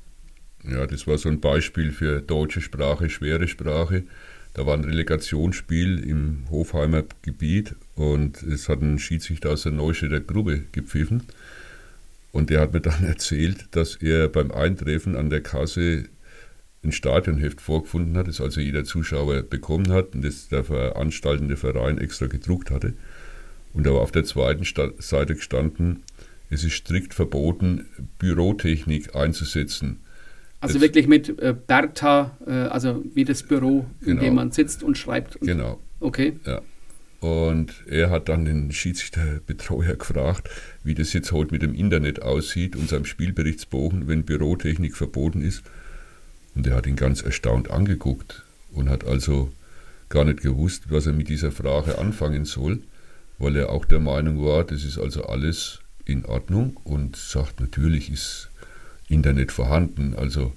Ja, das war so ein Beispiel für deutsche Sprache, schwere Sprache. Da war ein Relegationsspiel im Hofheimer Gebiet und es hat ein Schiedsrichter aus der Neustädter Gruppe gepfiffen. Und der hat mir dann erzählt, dass er beim Eintreffen an der Kasse ein Stadionheft vorgefunden hat, das also jeder Zuschauer bekommen hat und das der veranstaltende Verein extra gedruckt hatte. Und da war auf der zweiten Seite gestanden, es ist strikt verboten, Bürotechnik einzusetzen. Also das wirklich mit äh, Bertha, äh, also wie das Büro, in genau. dem man sitzt und schreibt. Und, genau. Okay. Ja. Und er hat dann den Schiedsrichterbetreuer gefragt, wie das jetzt heute mit dem Internet aussieht und seinem Spielberichtsbogen, wenn Bürotechnik verboten ist. Und er hat ihn ganz erstaunt angeguckt und hat also gar nicht gewusst, was er mit dieser Frage anfangen soll, weil er auch der Meinung war, das ist also alles in Ordnung und sagt, natürlich ist Internet vorhanden. Also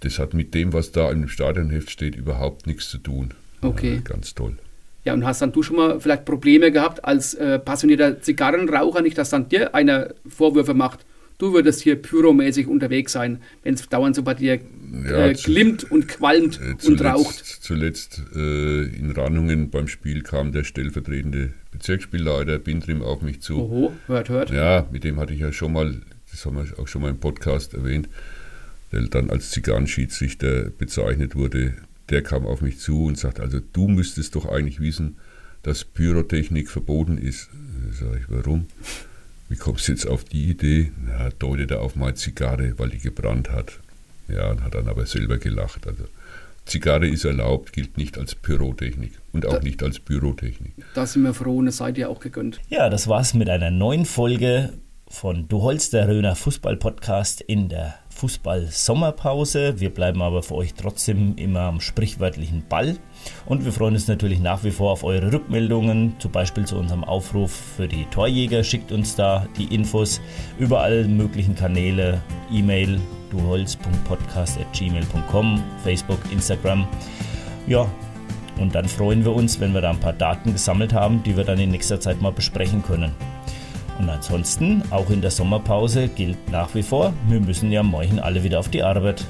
das hat mit dem, was da im Stadionheft steht, überhaupt nichts zu tun. Okay. Ja, ganz toll. Ja, und hast dann du schon mal vielleicht Probleme gehabt als äh, passionierter Zigarrenraucher, nicht, dass dann dir einer Vorwürfe macht? Du würdest hier pyromäßig unterwegs sein, wenn es dauernd so bei dir ja, äh, glimmt und qualmt äh, zuletzt, und raucht. Zuletzt äh, in Rannungen beim Spiel kam der stellvertretende Bezirksspielleiter Bindrim auf mich zu. Oho, hört, hört. Ja, mit dem hatte ich ja schon mal, das haben wir auch schon mal im Podcast erwähnt, der dann als Zigarrenschiedsrichter bezeichnet wurde. Der kam auf mich zu und sagt, also du müsstest doch eigentlich wissen, dass Pyrotechnik verboten ist. Sag ich, warum? Wie kommst du jetzt auf die Idee? Na, deutet er auf meine Zigarre, weil die gebrannt hat. Ja, und hat dann aber selber gelacht. Also Zigarre ist erlaubt, gilt nicht als Pyrotechnik und auch da, nicht als Bürotechnik. Da sind wir froh und es seid ihr auch gegönnt. Ja, das war's mit einer neuen Folge von Du Holz, der Röner Fußball-Podcast in der Fußball-Sommerpause. Wir bleiben aber für euch trotzdem immer am sprichwörtlichen Ball. Und wir freuen uns natürlich nach wie vor auf eure Rückmeldungen, zum Beispiel zu unserem Aufruf für die Torjäger. Schickt uns da die Infos über alle möglichen Kanäle, E-Mail, duholz.podcast.gmail.com, Facebook, Instagram. Ja, und dann freuen wir uns, wenn wir da ein paar Daten gesammelt haben, die wir dann in nächster Zeit mal besprechen können. Und ansonsten, auch in der Sommerpause gilt nach wie vor, wir müssen ja morgen alle wieder auf die Arbeit.